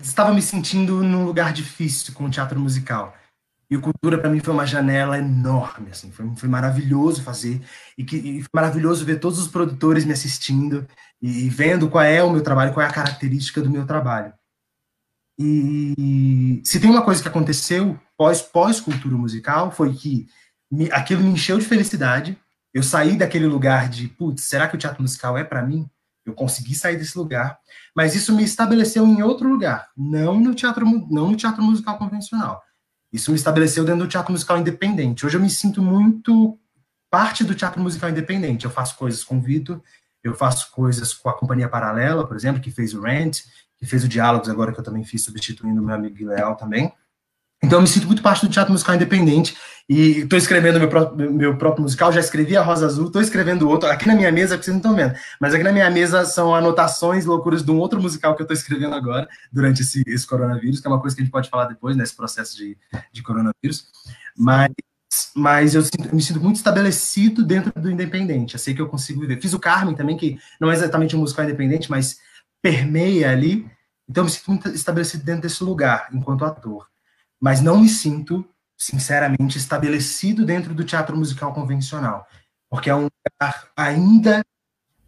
estava me sentindo num lugar difícil com o teatro musical E o Cultura, para mim, foi uma janela enorme, assim, foi, foi maravilhoso fazer, e, que, e foi maravilhoso ver todos os produtores me assistindo, e, e vendo qual é o meu trabalho, qual é a característica do meu trabalho. E se tem uma coisa que aconteceu pós, pós musical, foi que me, aquilo me encheu de felicidade, eu saí daquele lugar de, putz, será que o teatro musical é para mim? Eu consegui sair desse lugar, mas isso me estabeleceu em outro lugar, não no teatro, não no teatro musical convencional. Isso me estabeleceu dentro do teatro musical independente. Hoje eu me sinto muito parte do teatro musical independente. Eu faço coisas com o Vitor, eu faço coisas com a Companhia Paralela, por exemplo, que fez o Rent, que fez o Diálogos agora, que eu também fiz, substituindo o meu amigo Leal também. Então, eu me sinto muito parte do teatro musical independente e estou escrevendo meu, próprio, meu próprio musical. Já escrevi a Rosa Azul, estou escrevendo outro. Aqui na minha mesa, vocês não estão vendo, mas aqui na minha mesa são anotações, loucuras de um outro musical que eu estou escrevendo agora, durante esse, esse, coronavírus, que é uma coisa que a gente pode falar depois, nesse processo de, de coronavírus. Mas, mas eu, sinto, eu, me sinto muito estabelecido dentro do independente. Eu sei que eu consigo viver. Fiz o Carmen também, que não é exatamente um musical independente, mas permeia ali. Então, eu me sinto muito estabelecido dentro desse lugar, enquanto ator mas não me sinto, sinceramente, estabelecido dentro do teatro musical convencional, porque é um lugar ainda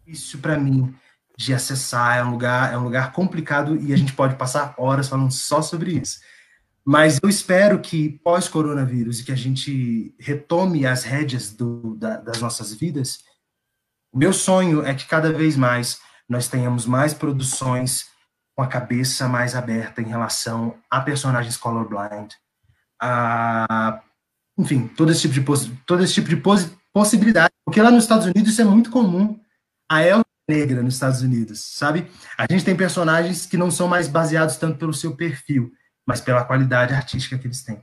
difícil para mim de acessar, é um lugar, é um lugar complicado e a gente pode passar horas falando só sobre isso. Mas eu espero que pós-coronavírus e que a gente retome as rédeas do, da, das nossas vidas, o meu sonho é que cada vez mais nós tenhamos mais produções com a cabeça mais aberta em relação a personagens colorblind, a, enfim, todo esse tipo de, todo esse tipo de possibilidade, porque lá nos Estados Unidos isso é muito comum. A Elsa negra nos Estados Unidos, sabe? A gente tem personagens que não são mais baseados tanto pelo seu perfil, mas pela qualidade artística que eles têm.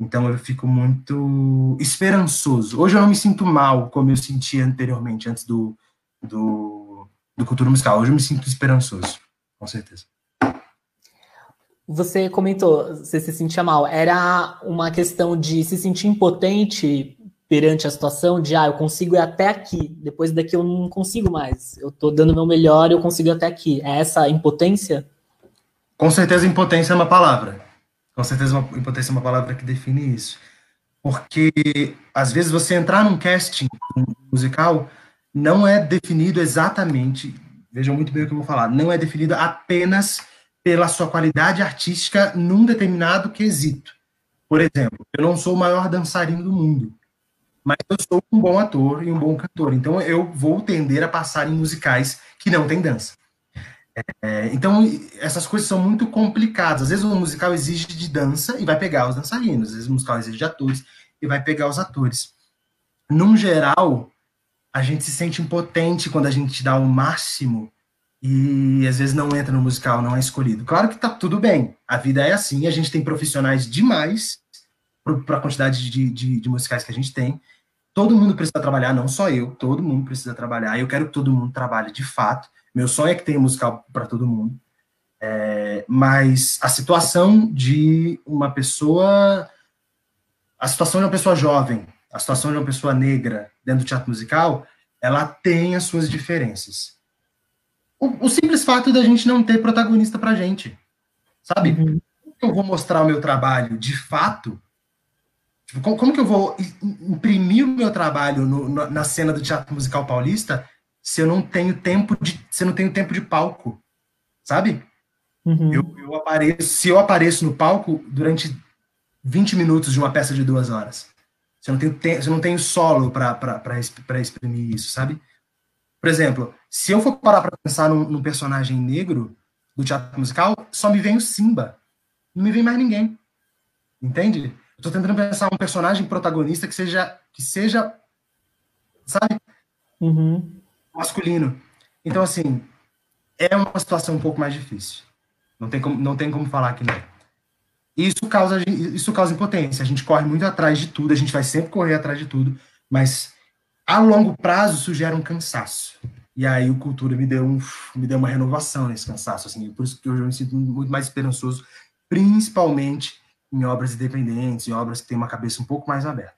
Então eu fico muito esperançoso. Hoje eu não me sinto mal como eu sentia anteriormente, antes do, do, do cultura musical. Hoje eu me sinto esperançoso com certeza. Você comentou, você se sentia mal. Era uma questão de se sentir impotente perante a situação de, ah, eu consigo ir até aqui, depois daqui eu não consigo mais. Eu tô dando meu melhor e eu consigo ir até aqui. É essa impotência? Com certeza, impotência é uma palavra. Com certeza, uma, impotência é uma palavra que define isso. Porque, às vezes, você entrar num casting musical não é definido exatamente vejam muito bem o que eu vou falar, não é definida apenas pela sua qualidade artística num determinado quesito. Por exemplo, eu não sou o maior dançarino do mundo, mas eu sou um bom ator e um bom cantor. Então eu vou tender a passar em musicais que não tem dança. É, então essas coisas são muito complicadas. Às vezes o musical exige de dança e vai pegar os dançarinos. Às vezes o musical exige de atores e vai pegar os atores. Num geral, a gente se sente impotente quando a gente dá o máximo e às vezes não entra no musical, não é escolhido. Claro que tá tudo bem, a vida é assim, a gente tem profissionais demais para a quantidade de, de, de, musicais que a gente tem. Todo mundo precisa trabalhar, não só eu, todo mundo precisa trabalhar. Eu quero que todo mundo trabalhe de fato. Meu sonho é que tenha musical para todo mundo. É, mas a situação de uma pessoa, a situação de uma pessoa jovem, a situação de uma pessoa negra dentro do teatro musical, ela tem as suas diferenças. O, o simples fato da gente não ter protagonista pra gente, sabe? Uhum. Como que eu vou mostrar o meu trabalho de fato? Tipo, como, como, que eu vou imprimir o meu trabalho no, no, na cena do teatro musical paulista se eu não tenho tempo de, se eu não tenho tempo de palco, sabe? Uhum. Eu, eu apareço, se eu apareço no palco durante 20 minutos de uma peça de duas horas, você não tem, você não tem solo para exprimir isso, sabe? Por exemplo, se eu for parar para pensar num, num, personagem negro do teatro musical, só me vem o Simba. Não me vem mais ninguém. Entende? Eu tô tentando pensar um personagem protagonista que seja, que seja sabe? Uhum. Masculino. Então, assim, é uma situação um pouco mais difícil. Não tem como, não tem como falar que não. Isso causa, isso causa impotência. A gente corre muito atrás de tudo, a gente vai sempre correr atrás de tudo, mas a longo prazo isso gera um cansaço. E aí o Cultura me deu, um, me deu uma renovação nesse cansaço. Assim, por isso que hoje eu me sinto muito mais esperançoso, principalmente em obras independentes, em obras que têm uma cabeça um pouco mais aberta.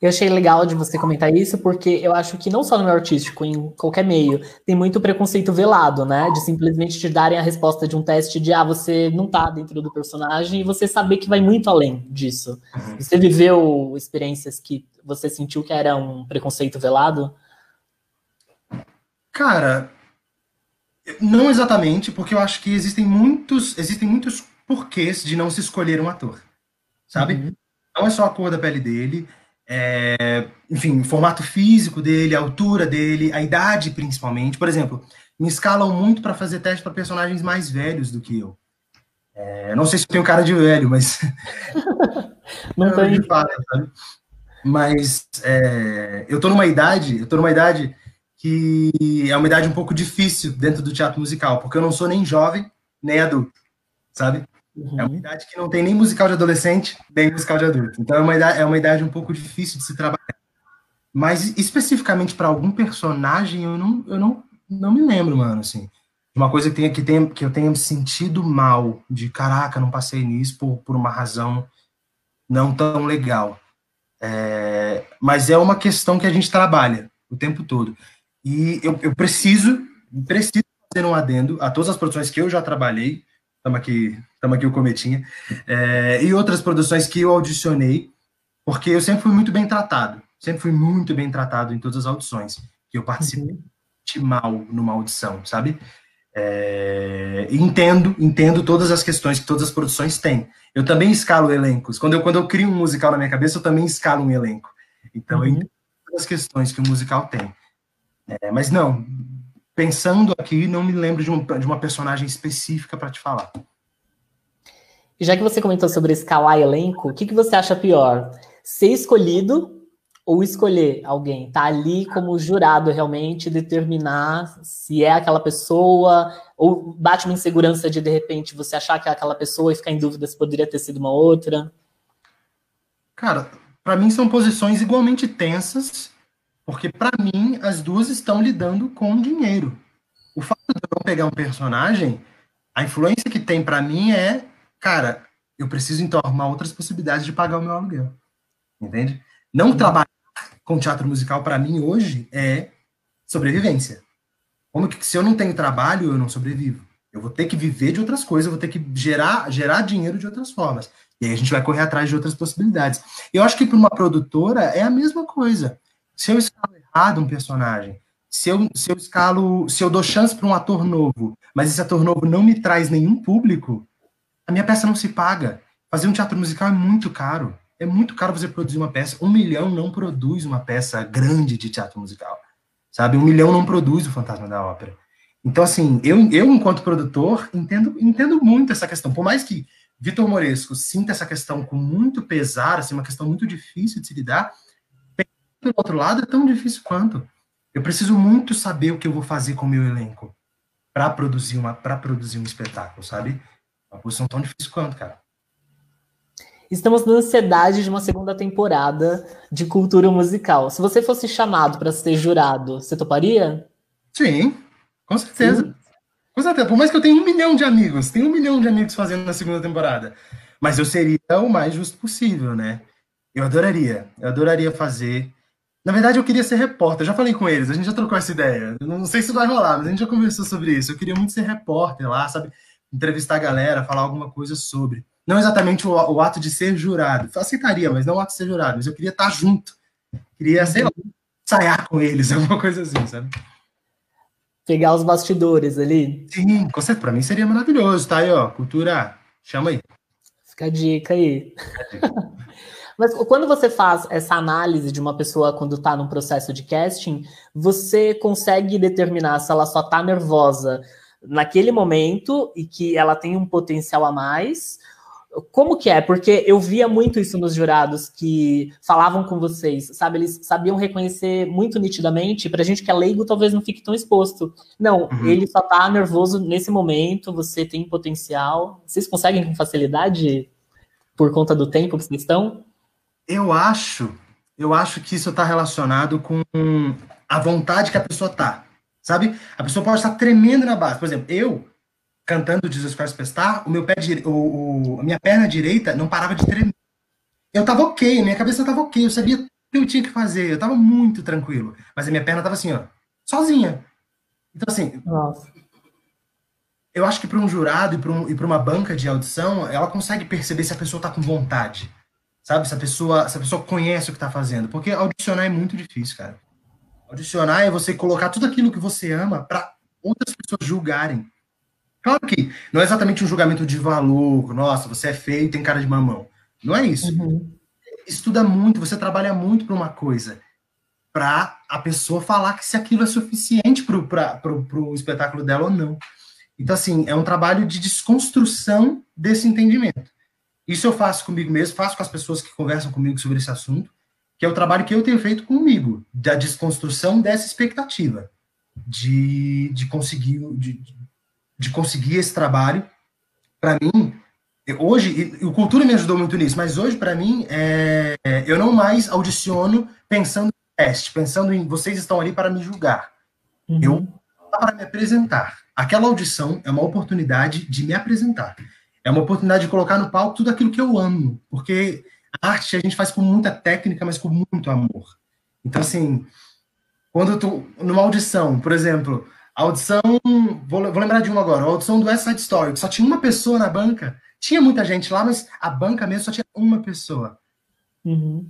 Eu achei legal de você comentar isso, porque eu acho que não só no meio artístico, em qualquer meio, tem muito preconceito velado, né? De simplesmente te darem a resposta de um teste de ah, você não tá dentro do personagem e você saber que vai muito além disso. Uhum. Você viveu experiências que você sentiu que era um preconceito velado? Cara, não exatamente, porque eu acho que existem muitos, existem muitos porquês de não se escolher um ator, sabe? Uhum. Não é só a cor da pele dele, é, enfim, o formato físico dele, a altura dele, a idade principalmente. Por exemplo, me escalam muito para fazer teste para personagens mais velhos do que eu. É, não sei se eu tenho cara de velho, mas. não tem. Sabe? Mas é, eu tô numa idade, eu tô numa idade que é uma idade um pouco difícil dentro do teatro musical, porque eu não sou nem jovem, nem adulto, sabe? Uhum. É uma idade que não tem nem musical de adolescente, nem musical de adulto. Então é uma idade, é uma idade um pouco difícil de se trabalhar. Mas especificamente para algum personagem, eu não, eu não, não me lembro, mano, assim. Uma coisa que, tenha, que, tenha, que eu tenha sentido mal, de caraca, não passei nisso por, por uma razão não tão legal. É, mas é uma questão que a gente trabalha o tempo todo. E eu, eu preciso, preciso fazer um adendo a todas as produções que eu já trabalhei, estamos aqui, aqui o Cometinha, é, e outras produções que eu audicionei, porque eu sempre fui muito bem tratado, sempre fui muito bem tratado em todas as audições que eu participei uhum. mal numa audição, sabe? É, entendo, entendo todas as questões que todas as produções têm. Eu também escalo elencos. Quando eu, quando eu crio um musical na minha cabeça, eu também escalo um elenco. Então, uhum. eu entendo todas as questões que o musical tem. É, mas não, pensando aqui, não me lembro de, um, de uma personagem específica para te falar. E já que você comentou sobre escalar elenco, o que, que você acha pior? Ser escolhido ou escolher alguém? Tá ali como jurado realmente, determinar se é aquela pessoa, ou bate uma insegurança de de repente você achar que é aquela pessoa e ficar em dúvida se poderia ter sido uma outra? Cara, para mim são posições igualmente tensas porque, para mim, as duas estão lidando com dinheiro. O fato de eu não pegar um personagem, a influência que tem para mim é, cara, eu preciso então arrumar outras possibilidades de pagar o meu aluguel. Entende? Não uhum. trabalhar com teatro musical, para mim, hoje, é sobrevivência. Como que se eu não tenho trabalho, eu não sobrevivo. Eu vou ter que viver de outras coisas, eu vou ter que gerar, gerar dinheiro de outras formas. E aí a gente vai correr atrás de outras possibilidades. Eu acho que para uma produtora é a mesma coisa. Se eu escalo errado um personagem, se eu, se eu escalo, se eu dou chance para um ator novo, mas esse ator novo não me traz nenhum público, a minha peça não se paga. Fazer um teatro musical é muito caro. É muito caro você produzir uma peça. Um milhão não produz uma peça grande de teatro musical. Sabe? Um milhão não produz o Fantasma da Ópera. Então, assim, eu, eu enquanto produtor, entendo, entendo muito essa questão. Por mais que Vitor Moresco sinta essa questão com muito pesar, assim, uma questão muito difícil de se lidar, pelo outro lado, é tão difícil quanto. Eu preciso muito saber o que eu vou fazer com o meu elenco para produzir uma para produzir um espetáculo, sabe? Uma posição tão difícil quanto, cara. Estamos na ansiedade de uma segunda temporada de cultura musical. Se você fosse chamado para ser jurado, você toparia? Sim, com certeza. Sim. Com certeza. Por mais que eu tenha um milhão de amigos, tenho um milhão de amigos fazendo na segunda temporada. Mas eu seria o mais justo possível, né? Eu adoraria. Eu adoraria fazer. Na verdade, eu queria ser repórter. Eu já falei com eles, a gente já trocou essa ideia. não sei se vai rolar, mas a gente já conversou sobre isso. Eu queria muito ser repórter lá, sabe? Entrevistar a galera, falar alguma coisa sobre. Não exatamente o, o ato de ser jurado. Eu aceitaria, mas não o ato de ser jurado. Mas eu queria estar junto. Queria, sei lá, ensaiar com eles, alguma coisa assim, sabe? Pegar os bastidores ali. Sim, com certeza. Pra mim seria maravilhoso. Tá aí, ó. Cultura, chama aí. Fica a dica aí. Fica a dica. Mas quando você faz essa análise de uma pessoa quando está num processo de casting, você consegue determinar se ela só está nervosa naquele momento e que ela tem um potencial a mais. Como que é? Porque eu via muito isso nos jurados que falavam com vocês, sabe? Eles sabiam reconhecer muito nitidamente. Pra gente que é leigo, talvez não fique tão exposto. Não, uhum. ele só tá nervoso nesse momento, você tem potencial. Vocês conseguem com facilidade por conta do tempo que vocês estão? Eu acho, eu acho que isso está relacionado com a vontade que a pessoa tá, sabe? A pessoa pode estar tremendo na base. Por exemplo, eu cantando Jesus Christ Superstar, o meu pé o, o, a minha perna direita não parava de tremer. Eu tava ok, minha cabeça tava ok, eu sabia eu tinha que fazer, eu tava muito tranquilo. Mas a minha perna tava assim, ó, sozinha. Então, assim, Nossa. eu acho que para um jurado e para um, uma banca de audição, ela consegue perceber se a pessoa tá com vontade. Sabe? Se a pessoa, se a pessoa conhece o que tá fazendo. Porque audicionar é muito difícil, cara. Audicionar é você colocar tudo aquilo que você ama para outras pessoas julgarem. Claro que não é exatamente um julgamento de valor, nossa, você é feio tem cara de mamão. Não é isso. Uhum. Estuda muito, você trabalha muito para uma coisa, para a pessoa falar que se aquilo é suficiente para o espetáculo dela ou não. Então, assim, é um trabalho de desconstrução desse entendimento. Isso eu faço comigo mesmo, faço com as pessoas que conversam comigo sobre esse assunto, que é o trabalho que eu tenho feito comigo, da desconstrução dessa expectativa, de, de conseguir de, de conseguir esse trabalho. Para mim, hoje, o Cultura me ajudou muito nisso, mas hoje, para mim, é, eu não mais audiciono pensando em teste, pensando em vocês estão ali para me julgar. Uhum. Eu para me apresentar. Aquela audição é uma oportunidade de me apresentar. É uma oportunidade de colocar no palco tudo aquilo que eu amo, porque a arte a gente faz com muita técnica, mas com muito amor. Então, assim, quando tu, numa audição, por exemplo, a audição, vou, vou, lembrar de uma agora, a audição do West Side Story, só tinha uma pessoa na banca, tinha muita gente lá, mas a banca mesmo só tinha uma pessoa. Uhum.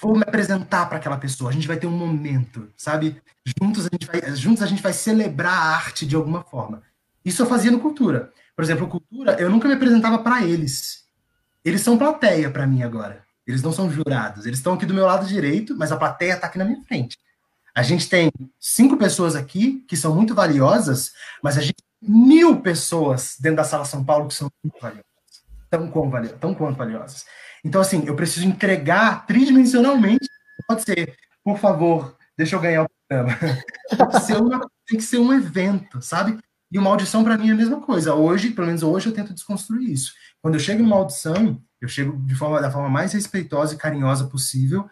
Vou me apresentar para aquela pessoa, a gente vai ter um momento, sabe? Juntos a, gente vai, juntos a gente vai celebrar a arte de alguma forma. Isso eu fazia no Cultura. Por exemplo, Cultura, eu nunca me apresentava para eles. Eles são plateia para mim agora. Eles não são jurados. Eles estão aqui do meu lado direito, mas a plateia está aqui na minha frente. A gente tem cinco pessoas aqui que são muito valiosas, mas a gente tem mil pessoas dentro da sala São Paulo que são muito valiosas. Tão, quão valiosas, tão quanto valiosas. Então, assim, eu preciso entregar tridimensionalmente. Pode ser, por favor, deixa eu ganhar o programa. Tem que ser, uma, tem que ser um evento, sabe? E uma audição, para mim, é a mesma coisa. Hoje, pelo menos hoje, eu tento desconstruir isso. Quando eu chego em uma audição, eu chego de forma, da forma mais respeitosa e carinhosa possível,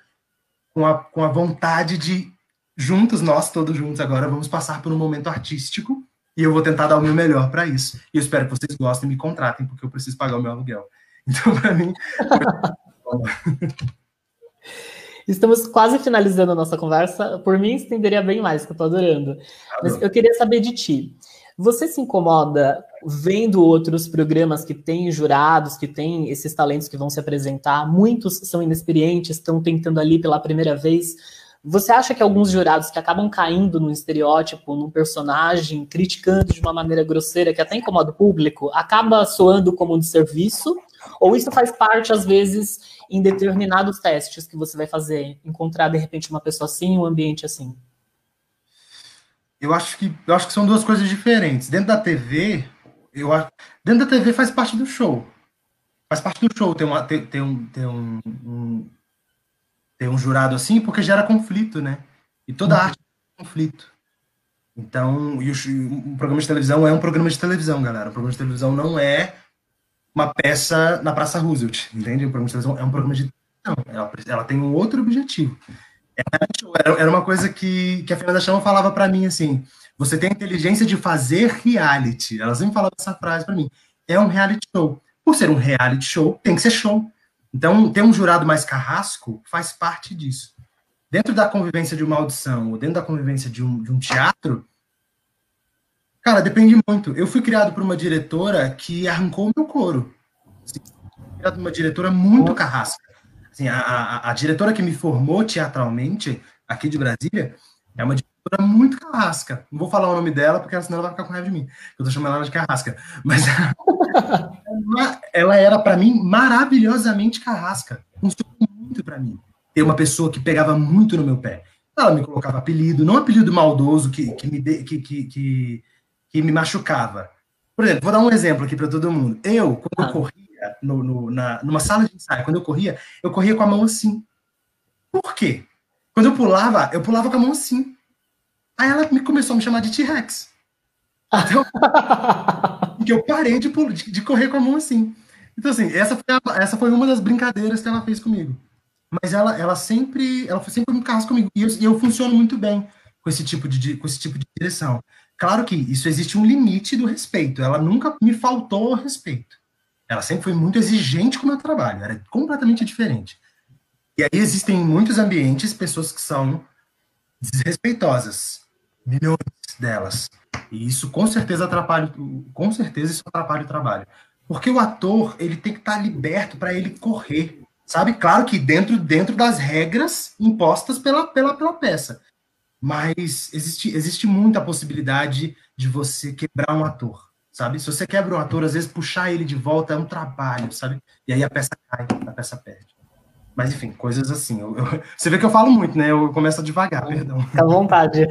com a, com a vontade de juntos, nós todos juntos agora, vamos passar por um momento artístico e eu vou tentar dar o meu melhor para isso. E eu espero que vocês gostem e me contratem, porque eu preciso pagar o meu aluguel. Então, para mim. Estamos quase finalizando a nossa conversa. Por mim, estenderia bem mais, que eu estou adorando. Mas eu queria saber de ti. Você se incomoda vendo outros programas que têm jurados, que têm esses talentos que vão se apresentar? Muitos são inexperientes, estão tentando ali pela primeira vez você acha que alguns jurados que acabam caindo no estereótipo, num personagem, criticando de uma maneira grosseira, que até incomoda o público, acaba soando como um desserviço? Ou isso faz parte, às vezes, em determinados testes que você vai fazer, encontrar, de repente, uma pessoa assim, um ambiente assim? Eu acho que, eu acho que são duas coisas diferentes. Dentro da TV, eu dentro da TV faz parte do show. Faz parte do show ter, uma, ter, um, ter um, um ter um jurado assim, porque gera conflito, né? E toda uhum. arte é conflito. Então, e o, um programa de televisão é um programa de televisão, galera. Um programa de televisão não é uma peça na Praça Roosevelt, entende? O programa de televisão é um programa de não, ela, ela tem um outro objetivo. Era, era uma coisa que, que a Fernanda Chama falava para mim assim: você tem a inteligência de fazer reality. Ela sempre falava essa frase para mim. É um reality show. Por ser um reality show, tem que ser show. Então, ter um jurado mais carrasco faz parte disso. Dentro da convivência de uma audição, ou dentro da convivência de um, de um teatro, cara, depende muito. Eu fui criado por uma diretora que arrancou o meu couro. Assim, criado por uma diretora muito carrasca. Assim, a, a, a diretora que me formou teatralmente, aqui de Brasília, é uma diretora muito carrasca. Não vou falar o nome dela, porque senão ela vai ficar com raiva de mim. Eu tô chamando ela de carrasca. Mas ela era, para mim, maravilhosamente carrasca. Funcionou muito para mim. Ter uma pessoa que pegava muito no meu pé. Ela me colocava apelido, não apelido maldoso que, que, me, de, que, que, que, que, me machucava. Por exemplo, vou dar um exemplo aqui para todo mundo. Eu, quando ah. eu corria no, no, na, numa sala de ensaio, quando eu corria, eu corria com a mão assim. Por quê? Quando eu pulava, eu pulava com a mão assim. Aí ela me começou a me chamar de T-Rex. Então, que eu parei de, de, de, correr com a mão assim. Então, assim, essa foi, a, essa foi uma das brincadeiras que ela fez comigo. Mas ela, ela sempre, ela foi sempre muito carrasca comigo. E eu, eu funciono muito bem com esse tipo de, com esse tipo de direção. Claro que isso existe um limite do respeito. Ela nunca me faltou respeito. Ela sempre foi muito exigente com o meu trabalho. Era completamente diferente. E aí existem em muitos ambientes pessoas que são desrespeitosas, milhões delas. E isso com certeza atrapalha, com certeza isso atrapalha o trabalho. Porque o ator, ele tem que estar liberto para ele correr, sabe? Claro que dentro, dentro das regras impostas pela, pela, pela peça. Mas existe, existe muita possibilidade de você quebrar um ator, sabe? Se você quebra um ator, às vezes puxar ele de volta é um trabalho, sabe? E aí a peça cai, a peça perde. Mas enfim, coisas assim. Eu, eu, você vê que eu falo muito, né? Eu começo devagar, perdão. Fica à vontade.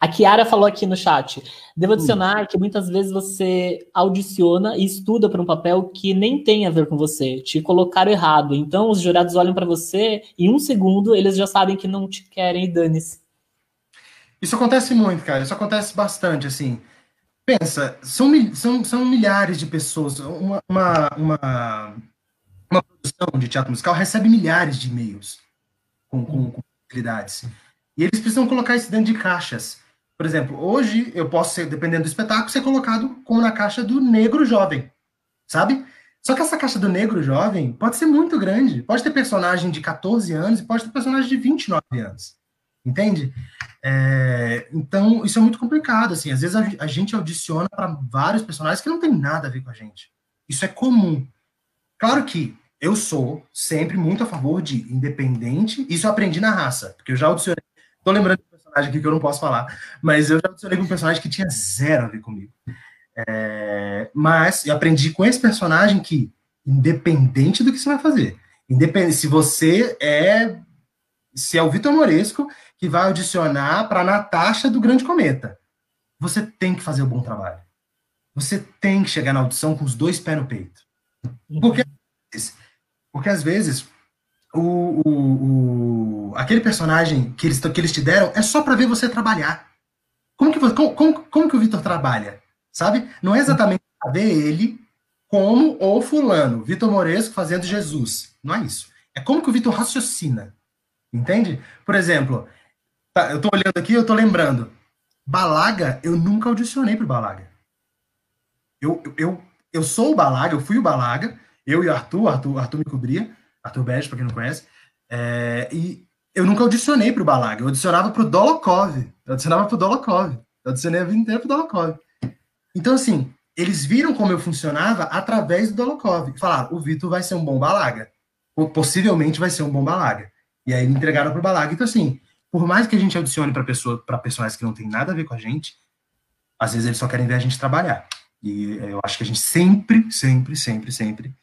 A Kiara falou aqui no chat. Devo adicionar que muitas vezes você audiciona e estuda para um papel que nem tem a ver com você. Te colocaram errado. Então os jurados olham para você e em um segundo eles já sabem que não te querem e dane-se. Isso acontece muito, cara. Isso acontece bastante, assim. Pensa, são, são, são milhares de pessoas. Uma, uma, uma, uma produção de teatro musical recebe milhares de e-mails com, com, com possibilidades. E eles precisam colocar isso dentro de caixas. Por exemplo, hoje eu posso ser, dependendo do espetáculo, ser colocado como na caixa do negro jovem, sabe? Só que essa caixa do negro jovem pode ser muito grande. Pode ter personagem de 14 anos e pode ter personagem de 29 anos. Entende? É, então, isso é muito complicado. Assim, às vezes a, a gente audiciona para vários personagens que não tem nada a ver com a gente. Isso é comum. Claro que eu sou sempre muito a favor de independente. Isso eu aprendi na raça, porque eu já audicionei. Tô lembrando personagem aqui que eu não posso falar, mas eu já adicionei com um personagem que tinha zero a ver comigo. É, mas eu aprendi com esse personagem que, independente do que você vai fazer, independente se você é se é o Vitor Moresco que vai audicionar para Natasha do Grande Cometa, você tem que fazer o um bom trabalho. Você tem que chegar na audição com os dois pés no peito. Porque, porque às vezes o, o, o, aquele personagem que eles, que eles te deram é só para ver você trabalhar. Como que, como, como, como que o Vitor trabalha? Sabe? Não é exatamente para ver ele como o fulano, Vitor Moresco fazendo Jesus. Não é isso. É como que o Vitor raciocina. Entende? Por exemplo, tá, eu tô olhando aqui, eu tô lembrando. Balaga, eu nunca audicionei pro Balaga. Eu, eu, eu sou o Balaga, eu fui o Balaga, eu e o Arthur, Arthur, Arthur me cobria, Arthur Bege, para quem não conhece. É, e eu nunca audicionei para o Balaga, eu audicionava para o Dolokov. Eu audicionava para o Dolokov. Eu audicionei a vida inteira para o Dolokov. Então, assim, eles viram como eu funcionava através do Dolokov. Falaram, o Vitor vai ser um bom Balaga. Ou possivelmente vai ser um bom Balaga. E aí me entregaram para o Balaga. Então, assim, por mais que a gente audicione para pessoa, para personagens que não tem nada a ver com a gente, às vezes eles só querem ver a gente trabalhar. E eu acho que a gente sempre, sempre, sempre, sempre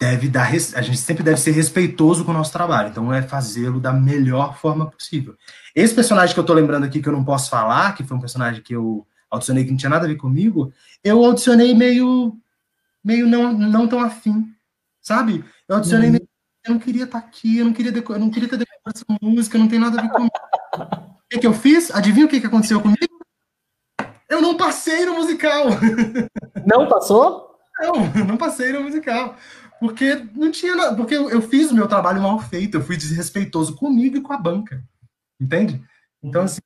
deve dar, a gente sempre deve ser respeitoso com o nosso trabalho, então é fazê-lo da melhor forma possível. Esse personagem que eu tô lembrando aqui, que eu não posso falar, que foi um personagem que eu audicionei que não tinha nada a ver comigo, eu audicionei meio, meio não, não tão afim, sabe? Eu audicionei uhum. meio, eu não queria estar tá aqui, eu não queria, eu não queria ter decorado essa música, não tem nada a ver comigo. o que, que eu fiz? Adivinha o que, que aconteceu comigo? Eu não passei no musical. Não passou? Não, não passei no musical. Porque não tinha nada, porque eu, eu, fiz o meu trabalho mal feito, eu fui desrespeitoso comigo e com a banca. Entende? Então, assim,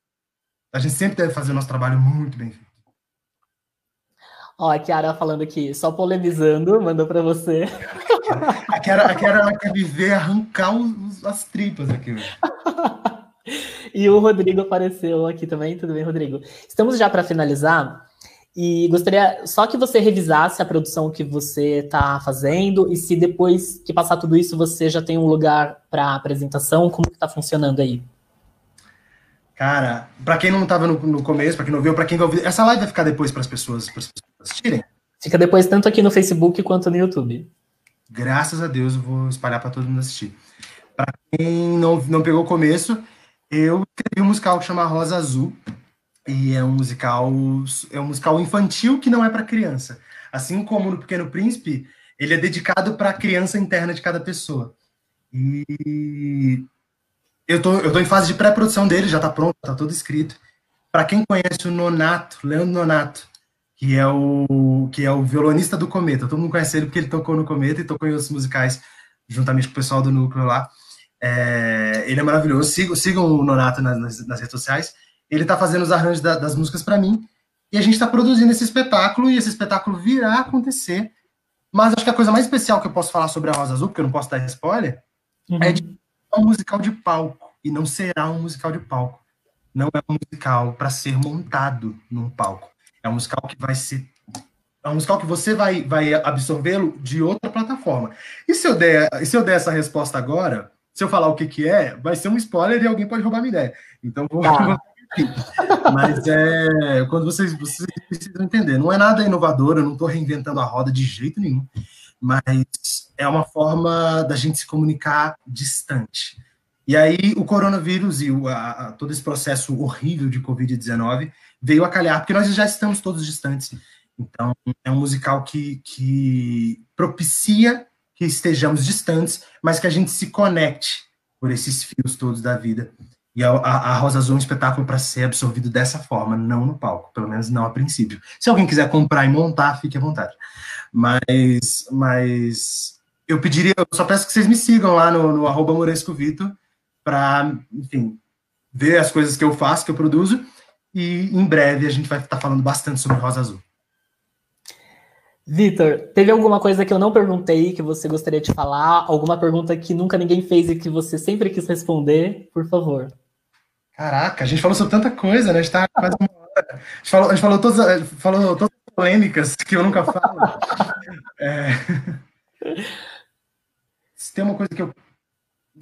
a gente sempre deve fazer o nosso trabalho muito bem feito. Ó, a Kiara falando aqui, só polemizando, mandou para você. A Kiara, a Kiara ela quer viver, arrancar os, as tripas aqui. e o Rodrigo apareceu aqui também. Tudo bem, Rodrigo? Estamos já para finalizar. E gostaria só que você revisasse a produção que você está fazendo e se depois que passar tudo isso você já tem um lugar para apresentação, como que está funcionando aí? Cara, para quem não estava no, no, começo, para quem não viu, para quem vai ouvir, essa live vai ficar depois para as pessoas, pessoas assistirem? Fica depois tanto aqui no Facebook quanto no YouTube. Graças a Deus eu vou espalhar para todo mundo assistir. Para quem não, não pegou o começo, eu escrevi um musical que chama Rosa Azul, e é um musical, é um musical infantil que não é para criança. Assim como no Pequeno Príncipe, ele é dedicado para a criança interna de cada pessoa. E eu tô, eu tô em fase de pré-produção dele, já está pronto, está tudo escrito. Para quem conhece o Nonato, Leandro Nonato, que é o que é o violonista do Cometa. Todo mundo conhece ele porque ele tocou no Cometa e tocou em outros musicais juntamente com o pessoal do núcleo lá. É, ele é maravilhoso. Sigam, sigam o Nonato nas, nas, nas redes sociais. Ele está fazendo os arranjos da, das músicas para mim. E a gente está produzindo esse espetáculo, e esse espetáculo virá acontecer. Mas acho que a coisa mais especial que eu posso falar sobre a Rosa Azul, porque eu não posso dar spoiler, Uhum. É, de, é um musical de palco e não será um musical de palco. Não é um musical para ser montado num palco. É um musical que vai ser é um musical que você vai, vai absorvê-lo de outra plataforma. E se eu der, se eu der essa resposta agora, se eu falar o que, que é, vai ser um spoiler e alguém pode roubar minha ideia. Então vou. Ah. Mas é quando vocês, vocês precisam entender, não é nada inovador, eu não estou reinventando a roda de jeito nenhum, mas é uma forma da gente se comunicar distante. E aí o coronavírus e o, a, a, todo esse processo horrível de Covid-19 veio a calhar, porque nós já estamos todos distantes. Então, é um musical que, que propicia que estejamos distantes, mas que a gente se conecte por esses fios todos da vida. E a, a, Rosa Azul é um espetáculo para ser absorvido dessa forma, não no palco, pelo menos não a princípio. Se alguém quiser comprar e montar, fique à vontade. Mas, mas eu pediria, eu só peço que vocês me sigam lá no, no arroba Moresco Vitor, para, enfim, ver as coisas que eu faço, que eu produzo, e em breve a gente vai estar falando bastante sobre Rosa Azul. Vitor, teve alguma coisa que eu não perguntei que você gostaria de falar? Alguma pergunta que nunca ninguém fez e que você sempre quis responder? Por favor. Caraca, a gente falou sobre tanta coisa, né? A gente tá quase uma hora. A gente falou, a gente falou, todas, falou todas as polêmicas que eu nunca falo. É... Se tem uma coisa que eu.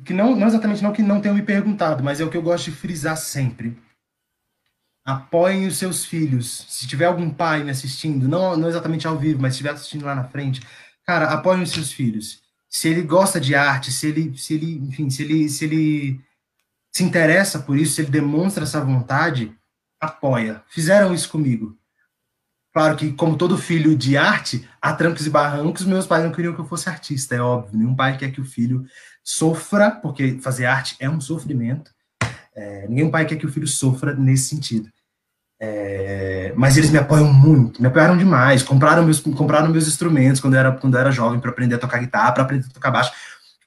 Que não, não exatamente não que não tenham me perguntado, mas é o que eu gosto de frisar sempre apoiem os seus filhos. Se tiver algum pai me assistindo, não, não exatamente ao vivo, mas estiver assistindo lá na frente, cara, apoiem os seus filhos. Se ele gosta de arte, se ele, se ele, enfim, se ele, se ele se interessa por isso, se ele demonstra essa vontade, apoia. Fizeram isso comigo. Claro que, como todo filho de arte, há trancos e barrancos, meus pais não queriam que eu fosse artista, é óbvio. Nenhum pai quer que o filho sofra, porque fazer arte é um sofrimento. É, nenhum pai quer que o filho sofra nesse sentido. É, mas eles me apoiam muito, me apoiaram demais. Compraram meus, compraram meus instrumentos quando eu era, quando eu era jovem para aprender a tocar guitarra, para aprender a tocar baixo.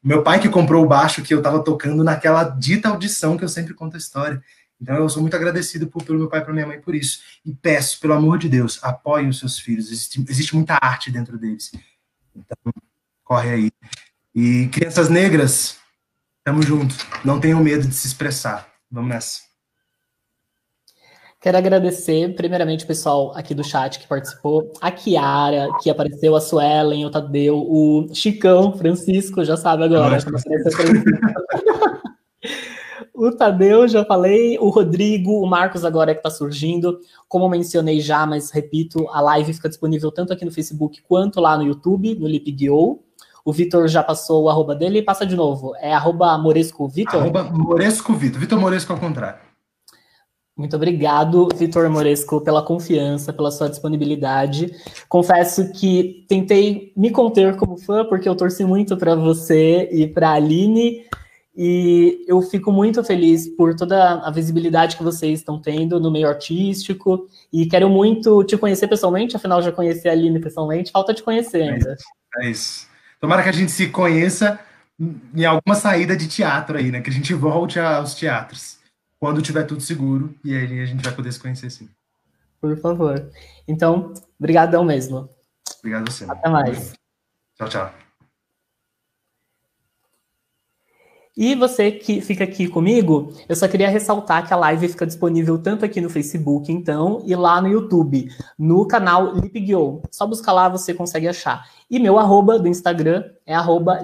Meu pai que comprou o baixo que eu estava tocando naquela dita audição que eu sempre conto a história. Então eu sou muito agradecido por, pelo meu pai e pela minha mãe por isso. E peço, pelo amor de Deus, apoiem os seus filhos. Existe, existe muita arte dentro deles. Então, corre aí. E crianças negras, tamo junto. Não tenham medo de se expressar. Vamos nessa. Quero agradecer, primeiramente, o pessoal aqui do chat que participou, a Kiara, que apareceu, a Suelen, o Tadeu, o Chicão, Francisco, já sabe agora. o Tadeu, já falei, o Rodrigo, o Marcos agora é que está surgindo. Como mencionei já, mas repito, a live fica disponível tanto aqui no Facebook quanto lá no YouTube, no LipGuiou. O Vitor já passou o arroba dele, passa de novo. É arroba Moresco Vitor? Arroba Moresco Vitor. Vitor Moresco ao contrário. Muito obrigado, Vitor Moresco, pela confiança, pela sua disponibilidade. Confesso que tentei me conter como fã, porque eu torci muito para você e para a Aline, e eu fico muito feliz por toda a visibilidade que vocês estão tendo no meio artístico, e quero muito te conhecer pessoalmente, afinal já conheci a Aline pessoalmente, falta te conhecer ainda. É isso. Tomara que a gente se conheça em alguma saída de teatro aí, né? Que a gente volte aos teatros quando tiver tudo seguro, e aí a gente vai poder se conhecer sim. Por favor. Então, brigadão mesmo. Obrigado a você. Até mais. Tchau, tchau. E você que fica aqui comigo, eu só queria ressaltar que a live fica disponível tanto aqui no Facebook, então, e lá no YouTube, no canal LipGuiou. Só buscar lá, você consegue achar. E meu arroba do Instagram é arroba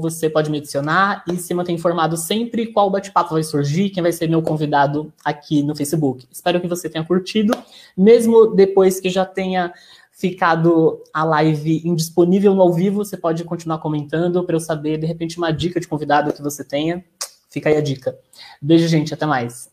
você pode me adicionar e se manter informado sempre qual bate-papo vai surgir, quem vai ser meu convidado aqui no Facebook. Espero que você tenha curtido, mesmo depois que já tenha ficado a live indisponível no ao vivo, você pode continuar comentando para eu saber, de repente, uma dica de convidado que você tenha. Fica aí a dica. Beijo, gente. Até mais.